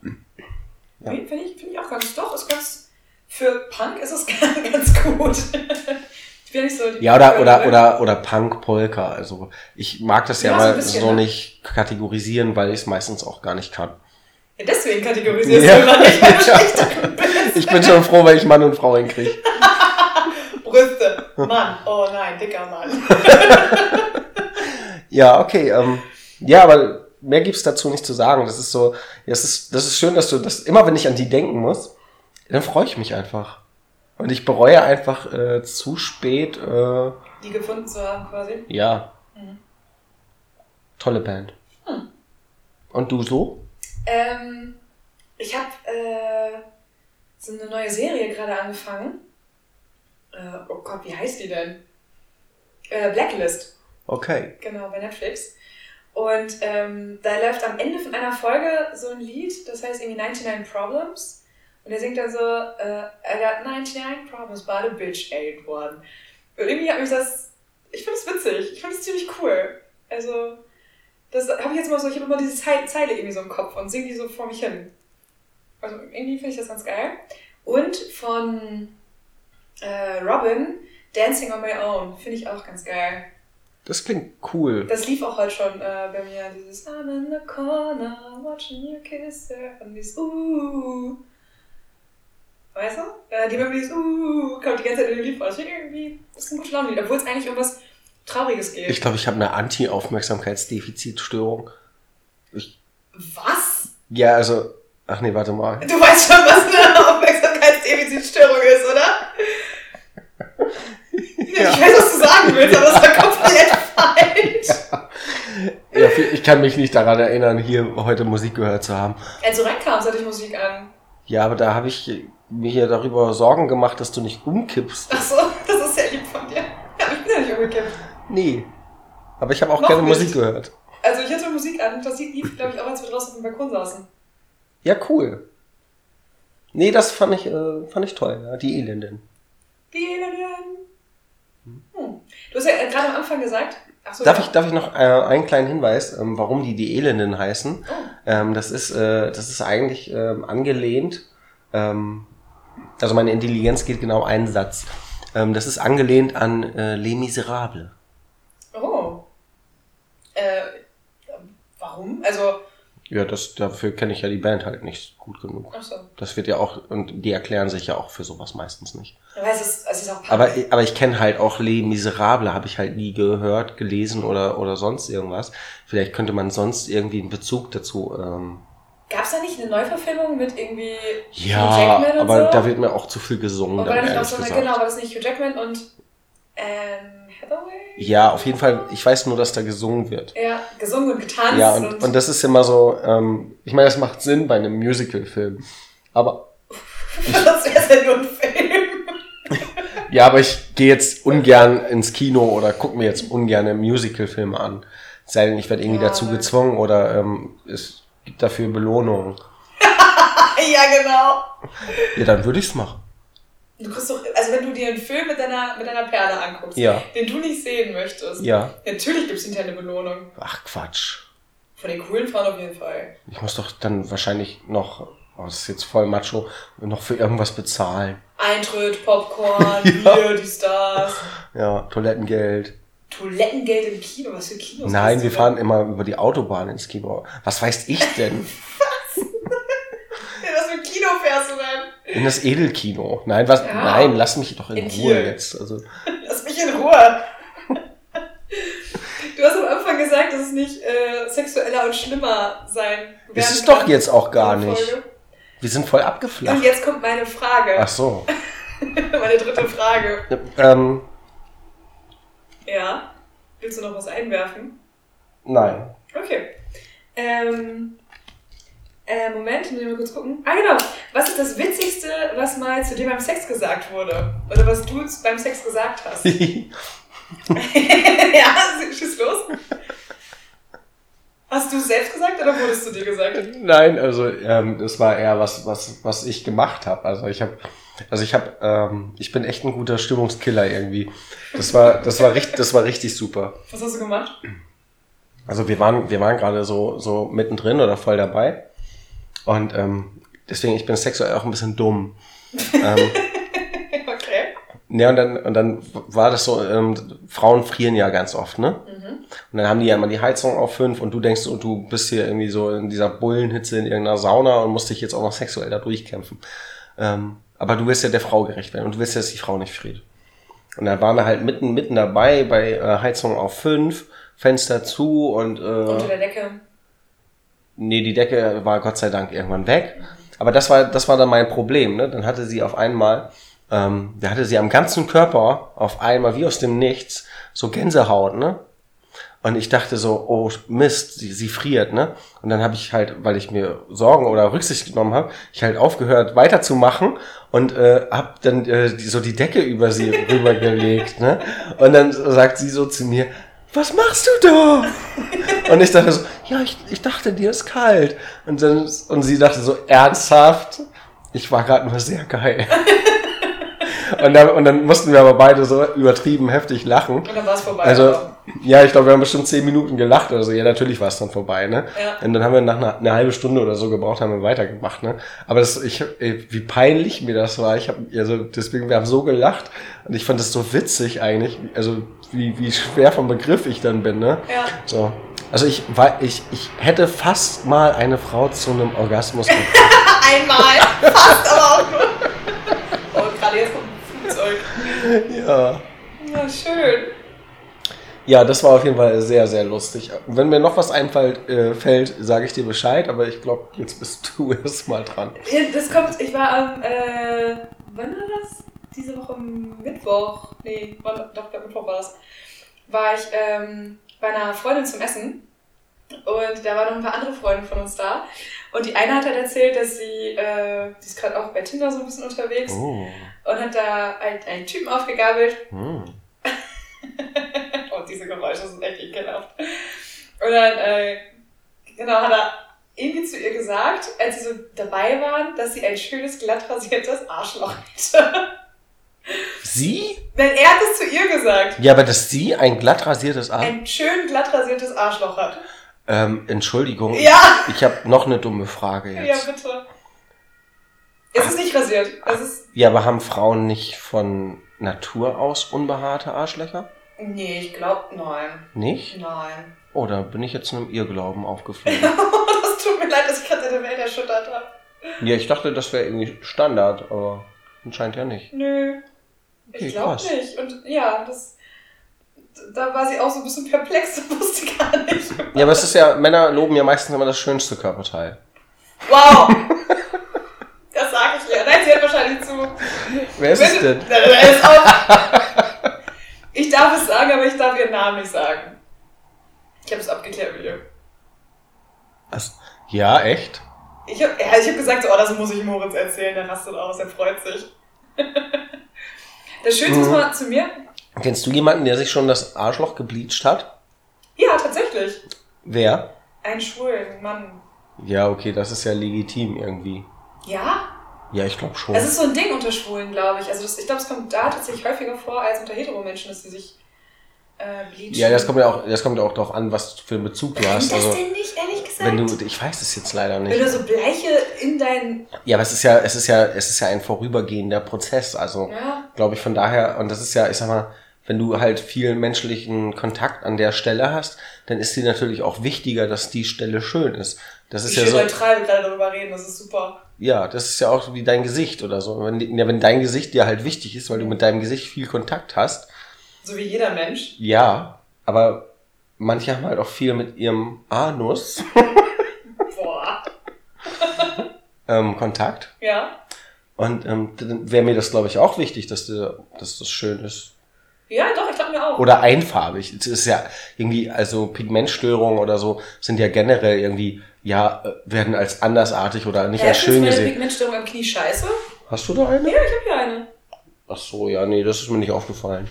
Ja. Finde ich, find ich auch ganz, doch, ist ganz, für Punk ist es ganz gut. ich bin nicht so die Ja, oder, oder, oder, oder Punk, Polka. Also ich mag das ja, Ja, so mal bisschen, so ne? nicht kategorisieren, weil ich es meistens auch gar nicht kann. Ja, deswegen kategorisierst Ja. du immer nicht, weil du schlecht darin bist. Ich bin schon froh, wenn ich Mann und Frau hinkriege. Brüste. Mann. Oh nein, dicker Mann. Ja, okay. Ähm, ja, aber mehr gibt's dazu nicht zu sagen. Das ist so, ja, das ist, das ist schön, dass du das, immer wenn ich an die denken muss, dann freue ich mich einfach. Und ich bereue einfach äh, zu spät, äh, Die gefunden zu haben quasi. ja. Mhm. Tolle Band. Hm. Und du so? Ähm, ich habe äh, so eine neue Serie gerade angefangen. Äh, oh Gott, wie heißt die denn? Äh, Blacklist. Okay. Genau, bei Netflix. Und ähm, da läuft am Ende von einer Folge so ein Lied, das heißt irgendwie 99 Problems. Und er singt dann so, äh, I got 99 problems, but a bitch ain't one. Und irgendwie hat mich das, ich finde es witzig, ich finde es ziemlich cool. Also, das habe ich jetzt immer so, ich habe immer diese Zeile, irgendwie so im Kopf und singe die so vor mich hin. Also irgendwie finde ich das ganz geil. Und von äh, Robin, Dancing on My Own, finde ich auch ganz geil. Das klingt cool. Das lief auch heute schon äh, bei mir, dieses I'm in the corner, watching you kiss her. Und dieses Uh. Weißt du? Äh, die Melodie ist Uh, kommt die ganze Zeit in den Lied ich irgendwie, das ist ein gutes Launenlied, obwohl es eigentlich um was Trauriges geht. Ich glaube, ich habe eine Anti-Aufmerksamkeitsdefizitstörung. Ich, was? ja, also, ach nee, warte mal. Du weißt schon, was eine Aufmerksamkeitsdefizitstörung ist, oder? Ja. Ich weiß, was du sagen willst, aber das war komplett falsch. Ja, ich kann mich nicht daran erinnern, hier heute Musik gehört zu haben. Als du reinkamst, hatte ich Musik an. Ja, aber da habe ich mir hier darüber Sorgen gemacht, dass du nicht umkippst. Ach so, das ist sehr lieb von dir. Ja, ich bin ja nicht umgekippt. Nee. Aber ich habe auch Noch keine nicht. Musik gehört. Also ich hatte Musik an, das lief, glaube ich, auch als wir draußen auf dem Balkon saßen. Ja, cool. Nee, das fand ich, äh, fand ich toll, ja. Die Elenden. Die Elenden. Hm. Du hast ja äh, gerade am Anfang gesagt. So, Darf ja. ich, darf ich noch äh, einen kleinen Hinweis, ähm, warum die die Elenden heißen? Oh. Ähm, das ist, äh, das ist eigentlich ähm, angelehnt. Ähm, also meine Intelligenz geht genau einen Satz. Ähm, das ist angelehnt an äh, Les Miserables. Oh. Äh, warum? Also, Ja, das, dafür kenne ich ja die Band halt nicht gut genug. ach so. Das wird ja auch, und die erklären sich ja auch für sowas meistens nicht. Aber es ist, es ist auch. Aber, aber ich kenne halt auch Les Miserables, habe ich halt nie gehört, gelesen oder, oder sonst irgendwas. Vielleicht könnte man sonst irgendwie einen Bezug dazu. Ähm, Gab es da nicht eine Neuverfilmung mit irgendwie Hugh ja, Jackman und aber so? da wird mir auch zu viel gesungen. und war da dann, nicht auch so eine, genau, war das nicht Hugh Jackman und Anne Hathaway? Ja, auf jeden Fall. Ich weiß nur, dass da gesungen wird. Ja, gesungen und getanzt Ja, und, und das ist immer so, ähm, ich meine, das macht Sinn bei einem Musical-Film. Aber, das wäre ja nur ein Film. ja, aber ich gehe jetzt ungern ins Kino oder gucke mir jetzt ungern Musical-Filme an. Es sei denn, ich werde irgendwie Ja, dazu aber- gezwungen oder ähm, es gibt dafür Belohnungen. ja, genau. Ja, dann würde ich's machen. Du kriegst doch, also wenn du dir einen Film mit deiner, mit deiner Perle anguckst, Ja. den du nicht sehen möchtest, Ja. natürlich gibt es hinterher eine Belohnung. Ach, Quatsch. Von den coolen Frauen auf jeden Fall. Ich muss doch dann wahrscheinlich noch, oh, das ist jetzt voll macho, noch für irgendwas bezahlen. Eintritt, Popcorn, Ja. Bier, die Stars, Ja, Toilettengeld. Toilettengeld im Kino. Was für Kinos? Nein, wir fahren immer über die Autobahn ins Kino. Was weiß ich denn? denn? In was für ein Kino fährst du denn? In das Edelkino. Nein, was? Ja. Nein, lass mich doch in, In Ruhe Kiel. jetzt. Also, Lass mich in Ruhe. Du hast am Anfang gesagt, dass es nicht äh, sexueller und schlimmer sein ist werden es doch jetzt auch gar nicht. Wir sind voll Und abgeflacht. jetzt kommt meine Frage. Ach so. meine dritte Frage. Ähm, Ja. Willst du noch was einwerfen? nein. Okay. Ähm, äh, Moment, muss ich mal kurz gucken. Ah, genau. Was ist das Witzigste, was mal zu dir beim Sex gesagt wurde? Oder was du beim Sex gesagt hast? ja, schieß los. Hast du es selbst gesagt oder wurdest du dir gesagt? Nein, also ähm, das war eher was, was, was ich gemacht habe. Also ich habe, also ich habe, ähm, ich bin echt ein guter Stimmungskiller irgendwie. Das war, das war richtig, das war richtig super. Was hast du gemacht? Also wir waren, wir waren gerade so, so mittendrin oder voll dabei. Und ähm, deswegen, ich bin sexuell auch ein bisschen dumm. ähm, Okay. ja, und dann, und dann war das so, ähm, Frauen frieren ja ganz oft, ne? Und dann haben die ja immer die Heizung auf fünf und du denkst so, du bist hier irgendwie so in dieser Bullenhitze in irgendeiner Sauna und musst dich jetzt auch noch sexuell da durchkämpfen. Ähm, aber du willst ja der Frau gerecht werden und du willst ja, dass die Frau nicht friert. Und dann waren wir halt mitten, mitten dabei bei äh, Heizung auf fünf, Fenster zu und äh, Unter der Decke. Nee, die Decke war Gott sei Dank irgendwann weg. Aber das war, das war dann mein Problem. Ne? Dann hatte sie auf einmal, ähm, da hatte sie am ganzen Körper auf einmal wie aus dem Nichts so Gänsehaut, ne? Und ich dachte so, oh Mist, sie, sie friert, ne? Und dann habe ich halt, weil ich mir Sorgen oder Rücksicht genommen habe, ich halt aufgehört weiterzumachen und äh, habe dann äh, die, so die Decke über sie rübergelegt, ne? Und dann sagt sie so zu mir, was machst du da? Und ich dachte so, ja, ich, ich dachte, dir ist kalt. Und, dann, und sie dachte so, ernsthaft? Ich war gerade nur sehr geil. Und dann, und dann mussten wir aber beide so übertrieben heftig lachen. Und dann war es vorbei. Also, ja, ich glaube, wir haben bestimmt zehn Minuten gelacht oder so. Ja, natürlich war es dann vorbei, ne? Ja. Und dann haben wir nach einer, einer halben Stunde oder so gebraucht, haben wir weitergemacht, ne? Aber das, ich, ey, wie peinlich mir das war. Ich habe, also deswegen, wir haben so gelacht und ich fand das so witzig eigentlich. Also wie, wie schwer vom Begriff ich dann bin, ne? Ja. So. Also ich, war, ich, ich hätte fast mal eine Frau zu einem Orgasmus gebracht. Einmal. Fast, aber auch nur. Oh, gerade jetzt kommt ein Flugzeug. ja. Ja, schön. Ja, das war auf jeden Fall sehr, sehr lustig. Wenn mir noch was einfällt, äh, fällt, sage ich dir Bescheid, aber ich glaube, jetzt bist du erst mal dran. Ja, Das kommt, ich war am, äh, wann war das? Diese Woche am Mittwoch, nee, wann, doch, der Mittwoch war das, war ich ähm, bei einer Freundin zum Essen und da waren noch ein paar andere Freunde von uns da und die eine hat halt erzählt, dass sie, äh, die ist gerade auch bei Tinder so ein bisschen unterwegs Oh. und hat da halt einen Typen aufgegabelt Hm. diese Geräusche sind echt ekelhaft. Und dann, äh, genau, hat er irgendwie zu ihr gesagt, als sie so dabei waren, dass sie ein schönes, glatt rasiertes Arschloch hätte. Sie? Denn er hat es zu ihr gesagt. Ja, aber dass sie ein glatt rasiertes Arsch. Ein schön glatt rasiertes Arschloch hat. Ähm, Entschuldigung. Ja! Ich habe noch eine dumme Frage Ja, jetzt. bitte. Es ist nicht rasiert. Es ist. Ja, aber haben Frauen nicht von Natur aus unbehaarte Arschlöcher? Nee, ich glaube, nein. Nicht? Nein. Oh, da bin ich jetzt in einem Irrglauben aufgeflogen. das tut mir leid, dass ich gerade deine Welt erschüttert habe. ja, ich dachte, das wäre irgendwie Standard, aber anscheinend ja nicht. Nö. Okay, Ich glaube nicht. Und ja, das. Da war sie auch so ein bisschen perplex und wusste gar nicht. Ja, aber es ist ja, Männer loben ja meistens immer das schönste Körperteil. Wow! Das sage ich ihr. Nein, sie hört wahrscheinlich zu. Wer ist es denn? Nein, ist auf. Ich darf es sagen, aber ich darf ihren Namen nicht sagen. Ich habe es abgeklärt mit ihr. Was? Ja, echt? Ich habe ja, ich hab gesagt, so, oh, das muss ich Moritz erzählen. Der rastet aus, er freut sich. Das Schönste ist Mhm. mal zu mir. Kennst du jemanden, der sich schon das Arschloch gebleached hat? Ja, tatsächlich. Wer? Ein schwulen Mann. Ja, okay, das ist ja legitim irgendwie. Ja? Ja, ich glaube schon. Es ist so ein Ding unter Schwulen, glaube ich. Also das, ich glaube, es kommt da tatsächlich häufiger vor als unter Hetero-Menschen, dass sie sich äh, bleachen. Ja, das kommt ja auch, das kommt ja auch darauf an, was für einen Bezug du hast. das Also, denn nicht, ehrlich gesagt? wenn du, ich weiß es jetzt leider Wenn nicht. du so Bleiche in dein... Ja, aber es ist ja, es ist ja, es ist ja ein vorübergehender Prozess. Also, Ja, glaube ich, von daher, und das ist ja, ich sag mal, wenn du halt viel menschlichen Kontakt an der Stelle hast, dann ist dir natürlich auch wichtiger, dass die Stelle schön ist. Das ist ich ja so, neutral wir gerade darüber reden, das ist super. ja, das ist ja auch wie dein Gesicht oder so. Wenn, ja, wenn dein Gesicht dir halt wichtig ist, weil du mit deinem Gesicht viel Kontakt hast, So wie jeder Mensch. ja, aber manche haben halt auch viel mit ihrem Anus Boah. ähm, Kontakt. Ja. Und ähm, dann wäre mir das, glaube ich, auch wichtig, dass, der, dass das schön ist. Ja, doch, ich glaube mir auch. Oder einfarbig. Es ist ja irgendwie, also Pigmentstörungen oder so sind ja generell irgendwie, ja, äh, werden als andersartig oder nicht ja, als schön gesehen. Pigmentstörung im Knie scheiße? Hast du da eine? Ja, ich habe hier eine. Ach so, ja, nee, das ist mir nicht aufgefallen.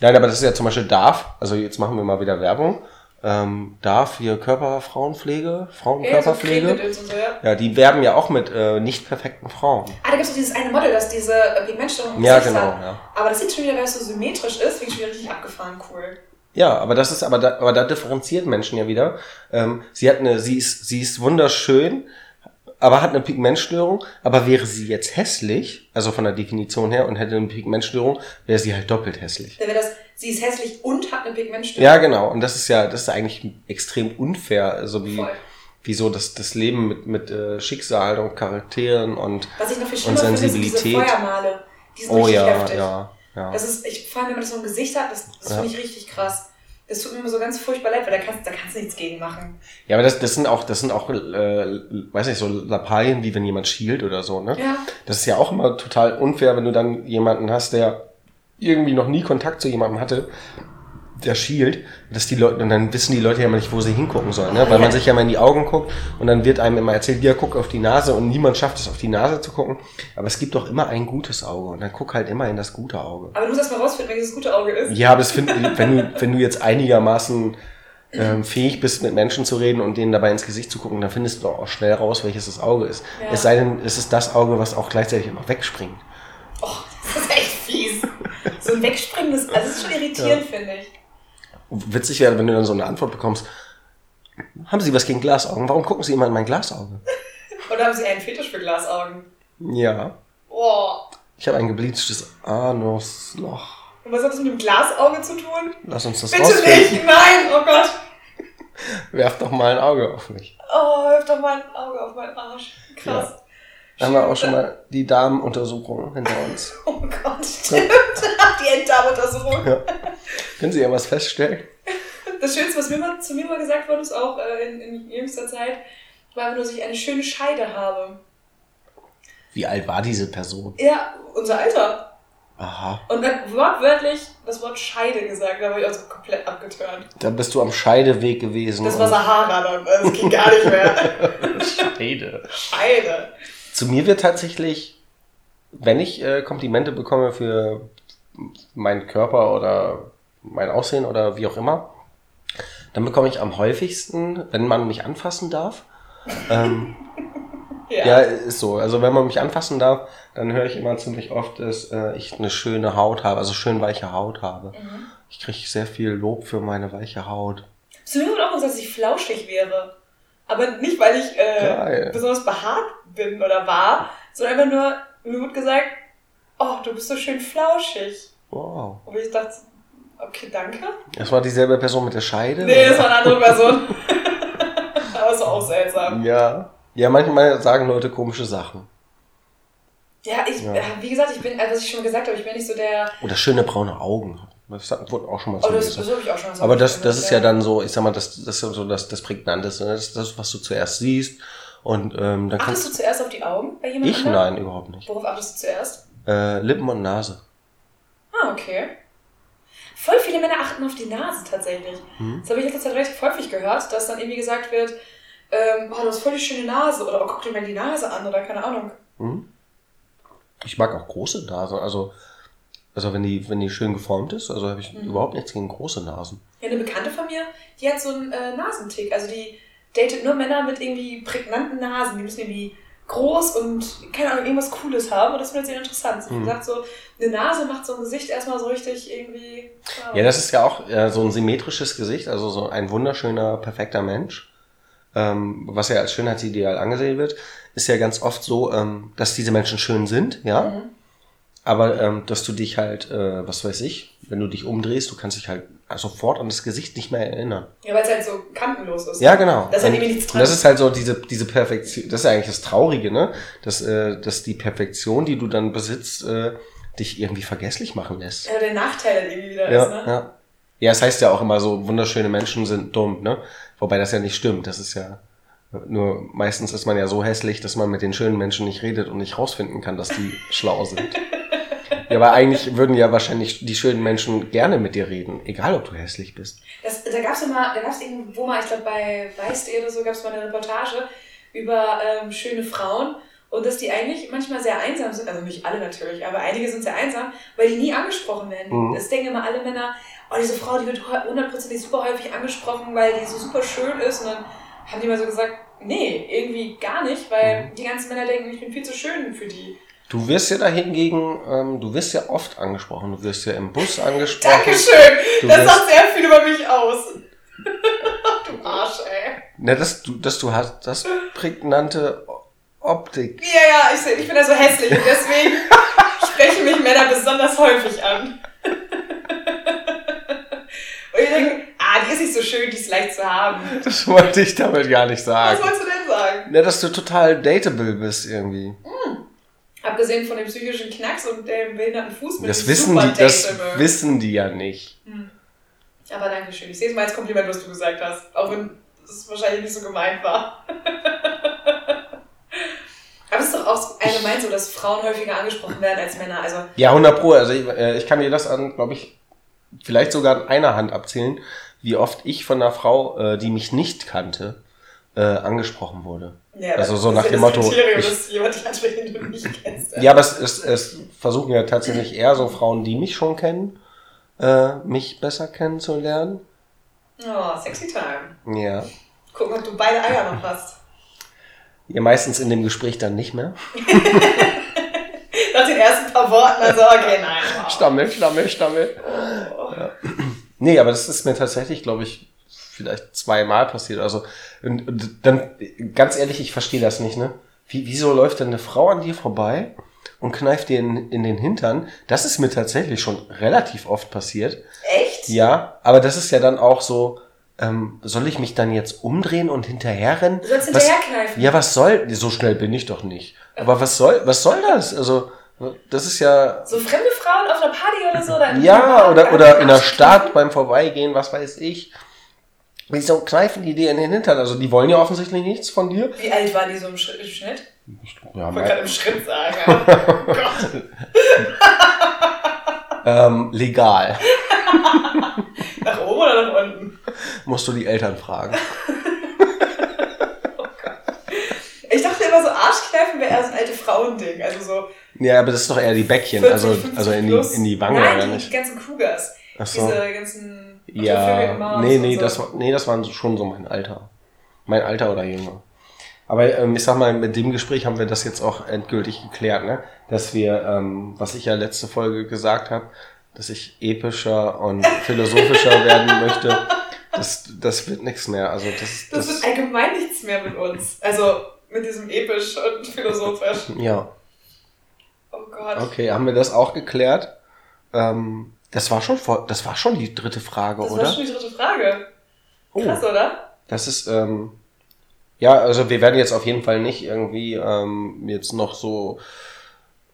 Nein, aber das ist ja zum Beispiel DARF, also jetzt machen wir mal wieder Werbung. Ähm, DARF, hier Körperfrauenpflege, Ja, so Frauenkörperpflege. Cremegedöns und so, ja. Ja, die werben ja auch mit äh, nicht perfekten Frauen. Ah, da gibt es doch dieses eine Model, das diese äh, Pigmentstörung im Ja, genau, hat. ja. Aber das sieht schon wieder, weil es so symmetrisch ist, finde ich schon wieder richtig abgefahren cool. Ja, aber das ist, aber da, aber da differenziert Menschen ja wieder. Ähm, sie hat eine, sie ist, sie ist wunderschön, aber hat eine Pigmentstörung. Aber wäre sie jetzt hässlich, also von der Definition her, und hätte eine Pigmentstörung, wäre sie halt doppelt hässlich. Dann wäre das, sie ist hässlich und hat eine Pigmentstörung. Ja, genau. Und das ist ja, das ist eigentlich extrem unfair, also wie, Voll. wie so das, das Leben mit, mit äh, Schicksal und Charakteren und, Was ich noch viel und schlimmer finde, sind diese Sensibilität. Feuermale. Die sind Oh ja, heftig. ja, ja. Das ist, ich, vor allem, wenn man das so im Gesicht hat, das, das Ja. finde ich richtig krass. Das tut mir immer so ganz furchtbar leid, weil da kannst, da kannst du nichts gegen machen. Ja, aber das, das sind auch, das sind auch, äh, weiß nicht, so Lappalien, wie wenn jemand schielt oder so, ne? Ja. Das ist ja auch immer total unfair, wenn du dann jemanden hast, der irgendwie noch nie Kontakt zu jemandem hatte, der schielt, dass die Leute, und dann wissen die Leute ja immer nicht, wo sie hingucken sollen, ne? Weil man sich ja mal in die Augen guckt und dann wird einem immer erzählt, ja, guck auf die Nase und niemand schafft es, auf die Nase zu gucken. Aber es gibt doch immer ein gutes Auge und dann guck halt immer in das gute Auge. Aber du musst erst mal rausfinden, welches das gute Auge ist. Ja, aber das find, wenn du, wenn du jetzt einigermaßen ähm, fähig bist, mit Menschen zu reden und denen dabei ins Gesicht zu gucken, dann findest du auch schnell raus, welches das Auge ist. Ja. Es sei denn, es ist das Auge, was auch gleichzeitig immer wegspringt. Oh, das ist echt fies. So ein Wegspringen, das, also das ist schon irritierend, finde ich. Witzig wäre, wenn du dann so eine Antwort bekommst. Haben Sie was gegen Glasaugen? Warum gucken Sie immer in mein Glasauge? Oder haben sie einen Fetisch für Glasaugen? Ja. Oh. Ich habe ein gebleachtes Anusloch. Und was hat das mit dem Glasauge zu tun? Lass uns das Bitte rausfinden. nicht, nein, oh Gott. Werf doch mal ein Auge auf mich. Oh, wirf doch mal ein Auge auf meinen Arsch. Krass. Da haben wir auch schon mal die Damenuntersuchung hinter uns. Oh Gott, stimmt. Die Enddarmuntersuchung. Ja. Können Sie irgendwas feststellen? Das Schönste, was mir mal, zu mir mal gesagt worden ist, auch äh, in, in jüngster Zeit, war dass ich eine schöne Scheide habe. Wie alt war diese Person? Ja, unser Alter. Aha. Und dann wortweit das Wort Scheide gesagt, da war ich also komplett abgeturnt. Da bist du am Scheideweg gewesen. Das war Sahara dann, das ging gar nicht mehr. Scheide. Scheide. Zu mir wird tatsächlich, wenn ich äh, Komplimente bekomme für meinen Körper oder mein Aussehen oder wie auch immer, dann bekomme ich am häufigsten, wenn man mich anfassen darf ähm, ja. ja. ist so. Also wenn man mich anfassen darf, dann höre ich immer ziemlich oft, dass äh, ich eine schöne Haut habe, also schön weiche Haut habe. Mhm. Ich kriege sehr viel Lob für meine weiche Haut. Zu mir wurde auch gesagt, dass ich flauschig wäre. Aber nicht, weil ich äh, besonders behaart bin oder war, sondern einfach nur, mir wurde gesagt, oh, du bist so schön flauschig. Wow. Und ich dachte, okay, danke. Das war dieselbe Person mit der Scheide? Nee, das war eine andere Person. Aber ist auch seltsam. Ja. Ja, manchmal sagen Leute komische Sachen. Ja, ich, ja. wie gesagt, ich bin, also was ich schon gesagt habe, ich bin nicht so der. Oder schöne braune Augen. Das wurde auch schon mal so. Oh, das, das ich auch schon mal Aber das, das ist ja dann so, ich sag mal, das, das ist so das, das Prägnanteste. Ne? Das ist das, was du zuerst siehst. Und, ähm, dann achtest du zuerst auf die Augen bei jemandem? Ich? Nein, überhaupt nicht. Worauf achtest du zuerst? Äh, Lippen und Nase. Ah, okay. Voll viele Männer achten auf die Nase tatsächlich. Hm? Das habe ich jetzt relativ häufig gehört, dass dann irgendwie gesagt wird, ähm, oh, du hast voll die schöne Nase oder oh, guck dir mal die Nase an oder keine Ahnung. Hm? Ich mag auch große Nasen, also, also wenn die, wenn die schön geformt ist, also habe ich mhm. überhaupt nichts gegen große Nasen. Ja, eine Bekannte von mir, die hat so einen äh, Nasentick, also die datet nur Männer mit irgendwie prägnanten Nasen, die müssen irgendwie groß und keine Ahnung, irgendwas Cooles haben und das wird sehr interessant. Sie mhm. gesagt, so eine Nase macht so ein Gesicht erstmal so richtig irgendwie. Wow. Ja, das ist ja auch äh, so ein symmetrisches Gesicht, also so ein wunderschöner, perfekter Mensch ähm, was ja als Schönheitsideal angesehen wird, ist ja ganz oft so, ähm, dass diese Menschen schön sind, ja. Mhm. Aber ähm, dass du dich halt, äh, was weiß ich, wenn du dich umdrehst, du kannst dich halt sofort an das Gesicht nicht mehr erinnern. Ja, weil es halt so kantenlos ist. Ja, genau. Das ist halt irgendwie nichts dran. Das ist halt so diese, diese Perfektion, das ist eigentlich das Traurige, ne? Dass, äh, dass die Perfektion, die du dann besitzt, äh, dich irgendwie vergesslich machen lässt. Ja, der Nachteil irgendwie wieder ja, ist, ne? Ja. Ja, es heißt ja auch immer so, wunderschöne Menschen sind dumm, ne? Wobei das ja nicht stimmt. Das ist ja nur meistens ist man ja so hässlich, dass man mit den schönen Menschen nicht redet und nicht rausfinden kann, dass die schlau sind. Ja, aber eigentlich würden ja wahrscheinlich die schönen Menschen gerne mit dir reden, egal ob du hässlich bist. Das, da gab es mal, da gab es irgendwo mal, ich glaube bei Weißt oder so, gab es mal eine Reportage über ähm, schöne Frauen und dass die eigentlich manchmal sehr einsam sind, also nicht alle natürlich, aber einige sind sehr einsam, weil die nie angesprochen werden. Mhm. Das denken immer alle Männer, oh, diese Frau, die wird hundertprozentig super häufig angesprochen, weil die so super schön ist. Und dann haben die mal so gesagt, nee, irgendwie gar nicht, weil mhm. die ganzen Männer denken, ich bin viel zu schön für die. Du wirst ja da hingegen, ähm, du wirst ja oft angesprochen. Du wirst ja im Bus angesprochen. Dankeschön. Du das sagt sehr viel über mich aus. du Arsch, ey. Na, dass du, dass du hast das prägnante Optik. Ja, ja, ich, ich bin ja so hässlich und deswegen sprechen mich Männer besonders häufig an. Und ich denke, ah, die ist nicht so schön, die ist leicht zu haben. Das wollte ich damit gar nicht sagen. Was wolltest du denn sagen? Na, dass du total dateable bist irgendwie. Hm. Abgesehen von dem psychischen Knacks und dem behinderten Fuß mit das wissen die, Das wissen die ja nicht. Hm. Aber danke schön. Ich sehe es mal als Kompliment, was du gesagt hast. Auch wenn es wahrscheinlich nicht so gemeint war. Aber es ist doch auch allgemein so, dass Frauen häufiger angesprochen werden als Männer. Also ja, 100 Pro. Also ich, äh, ich kann dir das an, glaube ich, vielleicht sogar an einer Hand abzählen, wie oft ich von einer Frau, äh, die mich nicht kannte, äh, angesprochen wurde. Ja, also so nach dem Motto. Ich, jemand kennst. Ja, aber es, es, es versuchen ja tatsächlich eher so Frauen, die mich schon kennen, äh, mich besser kennenzulernen. Oh, sexy time. Ja. Gucken, ob du beide Eier noch hast. Ja, meistens in dem Gespräch dann nicht mehr. Nach den ersten paar Worten, also okay, nein. Wow. Stammel, Stammel, Stammel. Oh. Ja. Nee, aber das ist mir tatsächlich, glaube ich, vielleicht zweimal passiert. Also, und, und dann, ganz ehrlich, ich verstehe das nicht, ne? Wie, wieso läuft denn eine Frau an dir vorbei und kneift dir in, in den Hintern? Das ist mir tatsächlich schon relativ oft passiert. Echt? Ja, aber das ist ja dann auch so, ähm, soll ich mich dann jetzt umdrehen und hinterherrennen? Du sollst hinterherkneifen. Ja, was soll, so schnell bin ich doch nicht. Aber was soll, was soll das? Also, das ist ja. So fremde Frauen auf einer Party oder so? Oder ja, oder, oder in der Stadt beim Vorbeigehen, was weiß ich. Wieso kneifen die dir in den Hintern? Also, die wollen ja offensichtlich nichts von dir. Wie alt waren die so im Schnitt? Ja, ich wollte gerade im Schritt sagen. oh Gott. ähm, legal. nach oben oder nach unten? Musst du die Eltern fragen. oh Gott. Ich dachte immer so, Arschkneifen wäre eher so ein alte Frauending. Also so. Ja, aber das ist doch eher die Bäckchen, 40, also, also in, die, in die Wange, Nein, oder die, nicht? die ganzen Cougars. Ach so. Diese ganzen. Ja, nee, nee, so. das, nee, das waren schon so mein Alter. Mein Alter oder jünger. Aber ähm, ich sag mal, mit dem Gespräch haben wir das jetzt auch endgültig geklärt, ne? Dass wir, ähm, was ich ja letzte Folge gesagt habe, dass ich epischer und philosophischer werden möchte, das, das wird nichts mehr. Also das, Das wird allgemein nichts mehr mit uns. Also mit diesem episch und philosophisch. ja. Oh Gott. Okay, haben wir das auch geklärt? Ähm, das war schon vor, das war schon die dritte Frage, Das oder? war schon die dritte Frage. oh, Krass, oder? das ist ähm, ja, also wir werden jetzt auf jeden Fall nicht irgendwie ähm, jetzt noch so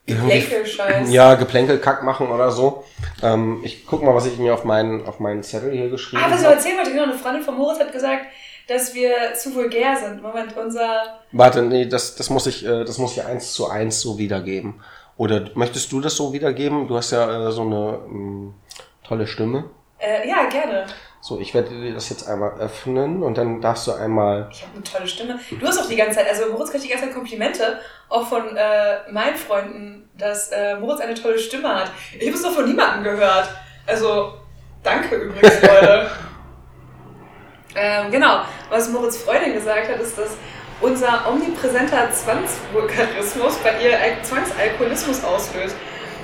irgendwie Plänkel-Scheiß. ja Geplänkelkack machen oder so. Ähm, ich guck mal, was ich mir auf meinen auf meinen Zettel hier geschrieben Ah, was ich habe. erzählen wollte, genau, eine Freundin von Moritz hat gesagt, dass wir zu vulgär sind. Moment, unser. Warte, nee, das das muss ich äh, das muss ich eins zu eins so wiedergeben. Oder möchtest du das so wiedergeben? Du hast ja äh, so eine ähm, tolle Stimme. Äh, ja, gerne. So, ich werde dir das jetzt einmal öffnen und dann darfst du einmal. Ich habe eine tolle Stimme. Du hast auch die ganze Zeit, also Moritz kriegt die ganze Zeit Komplimente, auch von äh, meinen Freunden, dass äh, Moritz eine tolle Stimme hat. Ich habe es noch von niemandem gehört. Also, danke übrigens, Leute. ähm, genau, was Moritz Freundin gesagt hat, ist, dass unser omnipräsenter Zwangsvulgarismus bei ihr Al- Zwangsalkoholismus auslöst.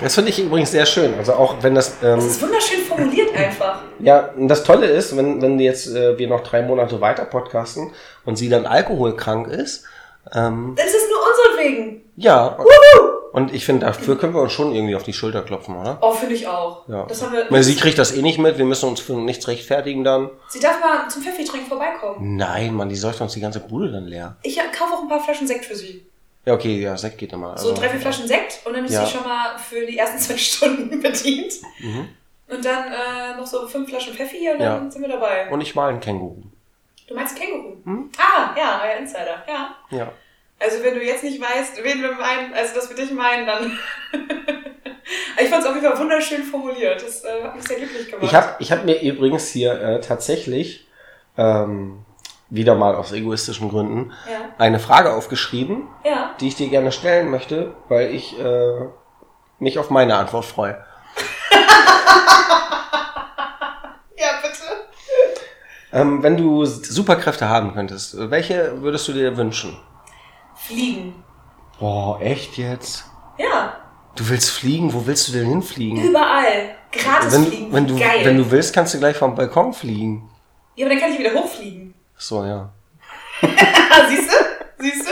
Das finde ich übrigens sehr schön. Also auch wenn das. Ähm, Das ist wunderschön formuliert einfach. Ja, und das Tolle ist, wenn, wenn jetzt äh, wir noch drei Monate weiter podcasten und sie dann alkoholkrank ist, ähm, Das ist nur unseretwegen. ja. Und ich finde, dafür können wir uns schon irgendwie auf die Schulter klopfen, oder? Oh, finde ich auch. Ja. Das haben wir. Weil sie kriegt das eh nicht mit, wir müssen uns für nichts rechtfertigen dann. Sie darf mal zum Pfeffi-Trinken vorbeikommen. Nein, Mann, die säuft uns die ganze Bude dann leer. Ich kaufe auch ein paar Flaschen Sekt für sie. Ja, okay, ja, Sekt geht immer. So drei, vier Flaschen Sekt und dann ist Ja. sie schon mal für die ersten zwei Stunden bedient. Mhm. Und dann äh, noch so fünf Flaschen Pfeffi und Ja. dann sind wir dabei. Und ich mal ein Känguru. Du meinst Känguru? Hm? Ah, ja, euer Insider. Ja. Ja. Also wenn du jetzt nicht weißt, wen wir meinen, also dass wir dich meinen, dann... ich fand es auf jeden Fall wunderschön formuliert. Das äh, hat mich sehr glücklich gemacht. Ich habe ich hab mir übrigens hier äh, tatsächlich, ähm, wieder mal aus egoistischen Gründen, Ja, eine Frage aufgeschrieben, ja. die ich dir gerne stellen möchte, weil ich äh, mich auf meine Antwort freue. Ja, bitte. Ähm, wenn du Superkräfte haben könntest, welche würdest du dir wünschen? Fliegen. Boah, echt jetzt? Ja, Du willst fliegen? Wo willst du denn hinfliegen? überall. Gratis Wenn, fliegen. wenn, du, Geil. wenn du willst, kannst du gleich vom Balkon fliegen. ja, aber dann kann ich wieder hochfliegen. Ach So, ja. Siehst du? Siehst du?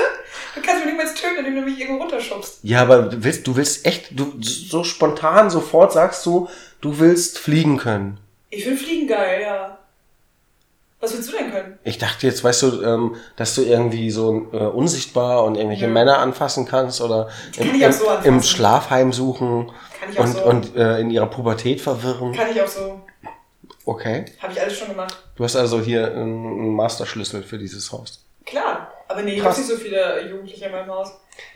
Du kannst mich niemals töten, indem du mich irgendwo runterschubst. Ja, aber du willst, du willst echt, du so spontan sofort sagst du, du willst fliegen können. Ich finde Fliegen geil, ja. Was willst du denn können? Ich dachte jetzt, weißt du, ähm, dass du irgendwie so äh, unsichtbar und irgendwelche Nö. Männer anfassen kannst oder Kann im, im, so im Schlafheim suchen Kann ich auch und, so. und äh, in ihrer Pubertät verwirren. Kann ich auch so. Okay. Habe ich alles schon gemacht. Du hast also hier einen einen Masterschlüssel für dieses Haus. Klar. Aber nee, ich habe nicht so viele Jugendliche in meinem Haus.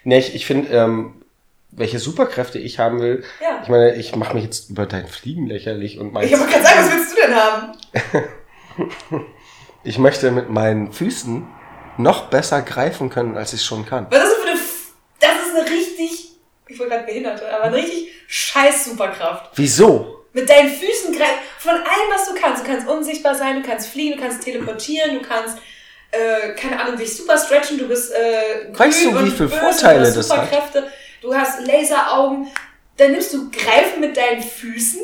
Nee, ich, ich finde, ähm, welche Superkräfte ich haben will, Ja. ich meine, ich mache mich jetzt über dein Fliegen lächerlich und mein Ich habe gerade sagen, was willst du denn haben? Ich möchte mit meinen Füßen noch besser greifen können, als ich schon kann. Was ist das für eine. F das ist eine richtig. Ich wollte gerade Behinderte, aber eine richtig scheiß Superkraft. Wieso? Mit deinen Füßen greifen. Von allem, was du kannst. Du kannst unsichtbar sein, du kannst fliegen, du kannst teleportieren, du kannst, äh, keine Ahnung, dich super stretchen, du bist, äh, grün Weißt du, wie viele Vorteile du hast das hat? Du hast Laseraugen. Dann nimmst du Greifen mit deinen Füßen.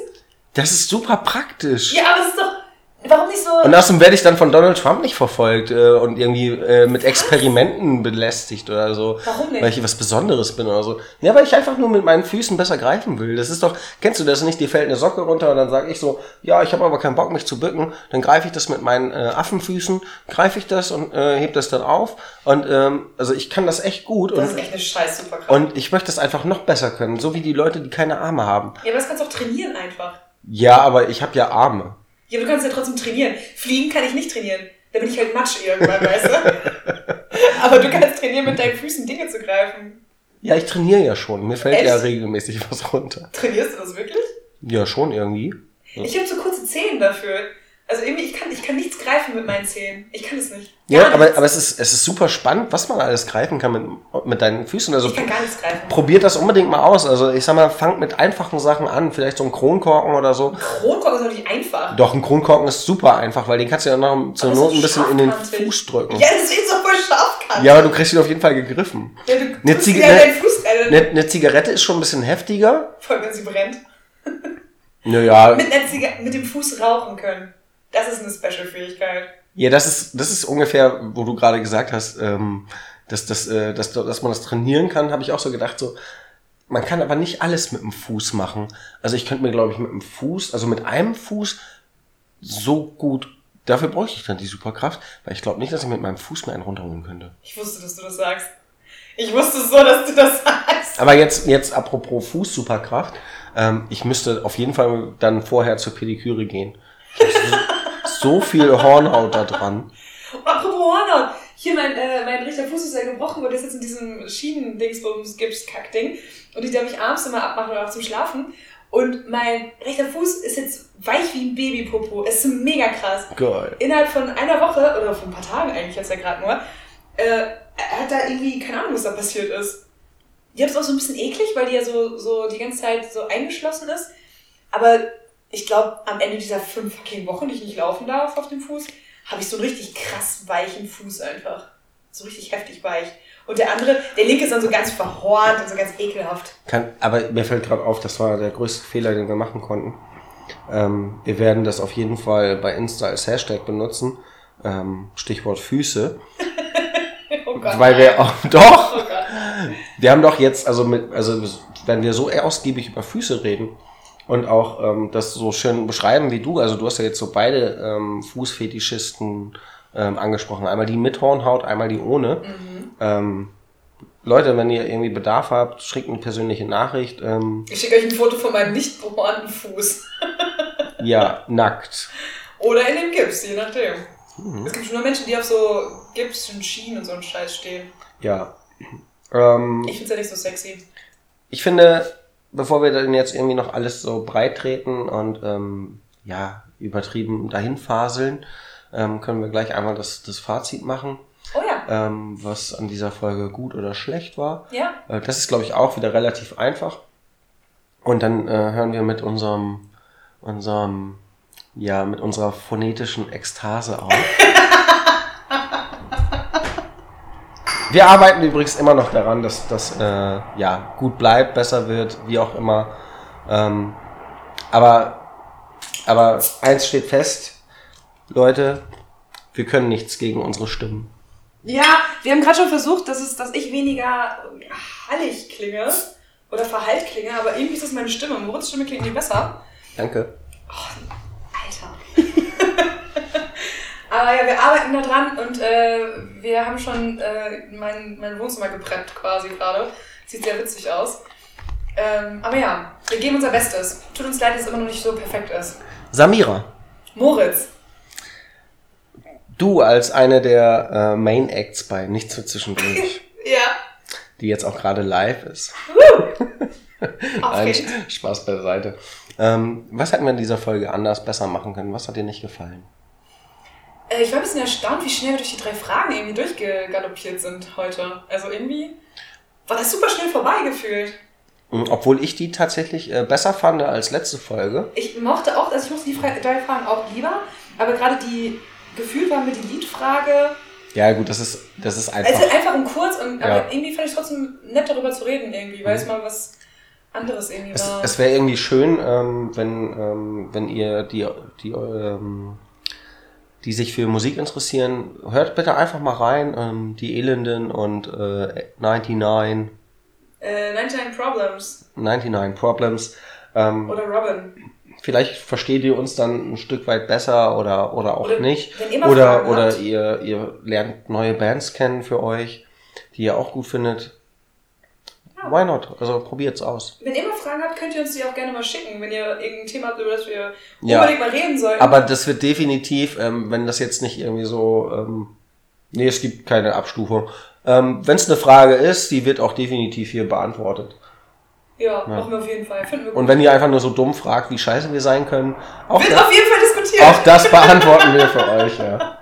Das ist super praktisch. Ja, aber es ist doch. Warum nicht so. Und außerdem werde ich dann von Donald Trump nicht verfolgt äh, und irgendwie äh, mit Experimenten belästigt oder so. Warum nicht? Weil ich was Besonderes bin oder so. Ja, weil ich einfach nur mit meinen Füßen besser greifen will. Das ist doch, kennst du das nicht? Dir fällt eine Socke runter und dann sage ich so, ja, ich habe aber keinen Bock, mich zu bücken. Dann greife ich das mit meinen äh, Affenfüßen, greife ich das und äh, heb das dann auf. Und ähm, also ich kann das echt gut das und, ist echt eine scheiß Superkraft. und ich möchte das einfach noch besser können. So wie die Leute, die keine Arme haben. ja, aber das kannst du auch trainieren einfach. Ja, aber ich habe ja Arme. Ja, aber du kannst ja trotzdem trainieren. Fliegen kann ich nicht trainieren. Da bin ich halt Matsch irgendwann, weißt du? Aber du kannst trainieren, mit deinen Füßen Dinge zu greifen. Ja, ich trainiere ja schon. Mir fällt Echt? ja regelmäßig was runter. Trainierst du das wirklich? Ja, schon irgendwie. Ja. Ich habe so kurze Zehen dafür. Also irgendwie, ich kann, ich kann nichts greifen mit meinen Zehen. Ich kann es nicht. Ja, Gar aber, nichts. aber es ist, es ist super spannend, was man alles greifen kann mit, mit deinen Füßen. Also ich kann gar nichts greifen. probiert das unbedingt mal aus. Also ich sag mal, fangt mit einfachen Sachen an. Vielleicht so ein Kronkorken oder so. Kronkorken ist doch nicht einfach. Doch, ein Kronkorken ist super einfach, weil den kannst du ja noch zur Not ein bisschen in den scharfkantig. Fuß drücken. Ja, das ist so voll Hand. Ja, aber du kriegst ihn auf jeden Fall gegriffen. Ja, du Eine ja Fuß Eine, eine Zigarette ist schon ein bisschen heftiger. voll wenn sie brennt. Naja, Mit, mit dem Fuß rauchen können. Das ist eine Special-Fähigkeit. ja, das ist, das ist ungefähr, wo du gerade gesagt hast, ähm, dass, dass, äh, dass, dass man das trainieren kann, habe ich auch so gedacht, so, man kann aber nicht alles mit dem Fuß machen. Also ich könnte mir, glaube ich, mit dem Fuß, also mit einem Fuß so gut, dafür bräuchte ich dann die Superkraft, weil ich glaube nicht, dass ich mit meinem Fuß mir einen runterholen könnte. Ich wusste, dass du das sagst. Ich wusste so, dass du das sagst. Aber jetzt, jetzt apropos Fuß-Superkraft, ähm, ich müsste auf jeden Fall dann vorher zur Pediküre gehen. So, viel Hornhaut da dran. Und apropos Hornhaut. Hier, mein, äh, mein rechter Fuß ist ja gebrochen, weil der ist jetzt in diesem Schienen-Dingsbums gips Kack-Ding. Und ich darf mich abends immer abmachen oder auch zum Schlafen. Und mein rechter Fuß ist jetzt weich wie ein Babypopo. Es ist mega krass. Geil. Innerhalb von einer Woche, oder von ein paar Tagen eigentlich jetzt ja gerade nur, äh, hat da irgendwie, keine Ahnung, was da passiert ist. Die hat es auch so ein bisschen eklig, weil die ja so, so die ganze Zeit so eingeschlossen ist. Aber ich glaube, am Ende dieser fünf fucking Wochen, die ich nicht laufen darf auf dem Fuß, habe ich so einen richtig krass weichen Fuß einfach. So richtig heftig weich. Und der andere, der linke ist dann so ganz verhornt und so ganz ekelhaft. Kann, aber mir fällt gerade auf, das war der größte Fehler, den wir machen konnten. Ähm, wir werden das auf jeden Fall bei Insta als Hashtag benutzen. Ähm, Stichwort Füße. Oh Gott. weil wir auch, doch, Oh Gott. wir haben doch jetzt, also mit, also wenn wir so ausgiebig über Füße reden und auch ähm, das so schön beschreiben wie du, also du hast ja jetzt so beide ähm, Fußfetischisten ähm, angesprochen, einmal die mit Hornhaut, einmal die ohne. Ähm, Leute, wenn ihr irgendwie Bedarf habt, schickt eine persönliche Nachricht. Ähm, Ich schicke euch ein Foto von meinem nicht behaarten Fuß. ja, nackt. Oder in dem Gips, je nachdem. Mhm. Es gibt schon nur Menschen, die auf so Gips und Schienen und so einen Scheiß stehen. Ja. Ähm, Ich find's ja nicht so sexy. ich finde, bevor wir dann jetzt irgendwie noch alles so breit treten und ähm, ja, übertrieben dahin faseln, ähm, können wir gleich einmal das, das Fazit machen, Oh ja. ähm, was an dieser Folge gut oder schlecht war. Ja. Äh, das ist, glaube ich, auch wieder relativ einfach. Und dann äh, hören wir mit unserem, unserem, ja, mit unserer phonetischen Ekstase auf. Wir arbeiten übrigens immer noch daran, dass das äh, ja gut bleibt, besser wird, wie auch immer. Ähm, aber, aber eins steht fest, Leute, wir können nichts gegen unsere Stimmen. Ja, wir haben gerade schon versucht, dass, es, dass ich weniger hallig klinge oder verhallt klinge, aber irgendwie ist das meine Stimme. Moritz Stimme klingt nicht besser. Danke. Alter. Aber ja, wir arbeiten da dran und äh, wir haben schon äh, mein, mein Wohnzimmer gepreppt quasi gerade. Sieht sehr witzig aus. Ähm, aber ja, wir geben unser Bestes. Tut uns leid, dass es immer noch nicht so perfekt ist. Samira, Moritz. du als eine der äh, Main Acts bei Nichts für Zwischendurch, Ja. die jetzt auch gerade live ist. Nein. Spaß beiseite. Ähm, was hätten wir in dieser Folge anders, besser machen können? Was hat dir nicht gefallen? Äh, ich war ein bisschen erstaunt, wie schnell wir durch die drei Fragen irgendwie durchgegaloppiert sind heute. Also irgendwie war das super schnell vorbeigefühlt. Mhm, Obwohl ich die tatsächlich äh, besser fand als letzte Folge. Ich mochte auch, also ich mochte die drei Fragen auch lieber, aber gerade die gefühlt war mir die Liedfrage. Ja, gut, das ist, das ist einfach. Also einfach und kurz, und, Ja. aber irgendwie fand ich trotzdem nett darüber zu reden irgendwie, weil es mal was anderes irgendwie Es, war. es wäre irgendwie schön, ähm, wenn, ähm, wenn ihr die, die, ähm, die sich für Musik interessieren, hört bitte einfach mal rein. Ähm, die Elenden und äh, 99, äh, 99 Problems 99 Problems. Ähm, oder Robin. vielleicht versteht ihr uns dann ein Stück weit besser oder, oder auch Oder nicht. Oder, oder habt. ihr, ihr lernt neue Bands kennen für euch, die ihr auch gut findet. Ja. Why not? Also probiert's aus. Wenn ihr mal Fragen habt, könnt ihr uns die auch gerne mal schicken, wenn ihr irgendein Thema habt, über das wir Ja. unbedingt mal reden sollten. Aber das wird definitiv, ähm, wenn das jetzt nicht irgendwie so, ähm, nee, es gibt keine Abstufung. Ähm, wenn es eine Frage ist, die wird auch definitiv hier beantwortet. ja, machen wir auf jeden Fall. Finden wir gut. Und wenn ihr einfach nur so dumm fragt, wie scheiße wir sein können, auch Wird das, auf jeden Fall diskutiert. auch das beantworten wir für euch. Ja,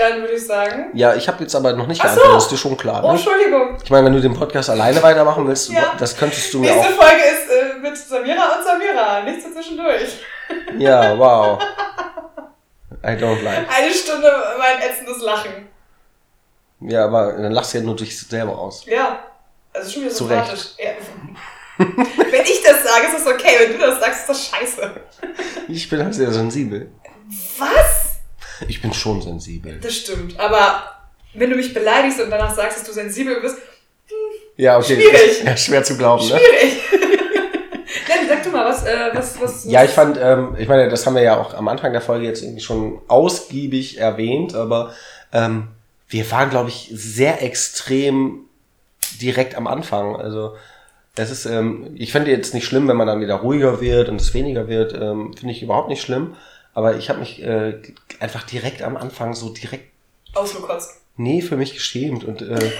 Dann würde ich sagen. ja ich habe jetzt aber noch nicht Ach so. geantwortet, das ist dir schon klar. Oh, Ne? Entschuldigung. Ich meine, wenn du den Podcast alleine weitermachen willst, Ja. das könntest du mir Nächste auch. Folge ist äh, mit Samira und Samira. Nichts dazwischendurch. Ja, wow. I don't like. Eine Stunde mein ätzendes Lachen. Ja, aber dann lachst du ja nur dich selber aus. Ja. Also schon wieder sympathisch. Ja. wenn ich das sage, ist das okay. Wenn du das sagst, ist das scheiße. Ich bin halt sehr sensibel. Ich bin schon sensibel. Das stimmt. Aber wenn du mich beleidigst und danach sagst, dass du sensibel bist, Ja, okay. Schwierig. Ja, schwer zu glauben, ne? schwierig. Dann sag du mal, was, äh, was, was. Ja, ich fand, ähm, ich meine, das haben wir ja auch am Anfang der Folge jetzt irgendwie schon ausgiebig erwähnt, aber ähm, wir waren, glaube ich, sehr extrem direkt am Anfang. Also das ist, ähm, ich finde jetzt nicht schlimm, wenn man dann wieder ruhiger wird und es weniger wird, ähm, finde ich überhaupt nicht schlimm. Aber ich habe mich äh, einfach direkt am Anfang so direkt, Ausgekotzt. nee, für mich geschämt und äh,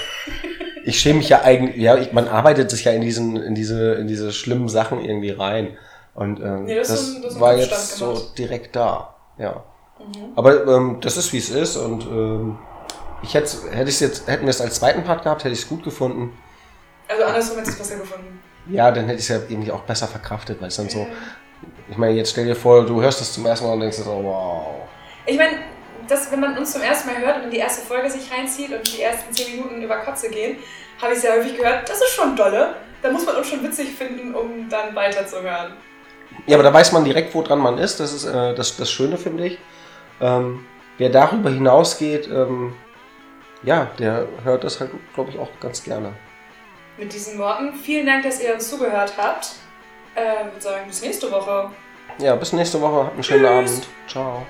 ich schäme mich ja eigentlich, ja, ich, man arbeitet sich ja in diesen, in diese, in diese schlimmen Sachen irgendwie rein. Und ähm, Nee, das das, ein- das war jetzt so direkt da. Ja. Mhm. Aber ähm, das ist wie es ist und ähm, ich hätte hätte ich jetzt hätten wir es als zweiten Part gehabt, hätte ich es gut gefunden. Also andersrum hättest du es besser gefunden. Ja, dann hätte ich es ja irgendwie auch besser verkraftet, weil es dann so. Ich meine, jetzt stell dir vor, du hörst es zum ersten Mal und denkst so, wow. Ich meine, das, wenn man uns zum ersten Mal hört und in die erste Folge sich reinzieht und die ersten 10 Minuten über Kotze gehen, habe ich sehr häufig gehört, das ist schon dolle. Da muss man uns schon witzig finden, um dann weiterzuhören. Ja, aber da weiß man direkt, wo dran man ist. Das ist äh, das, das Schöne, finde ich. Ähm, wer darüber hinausgeht, ähm, ja, der hört das halt, glaube ich, auch ganz gerne. Mit diesen Worten, vielen Dank, dass ihr uns zugehört habt. Äh, ich würde sagen, bis nächste Woche. Ja, bis nächste Woche. Habt einen schönen. Abend. Ciao.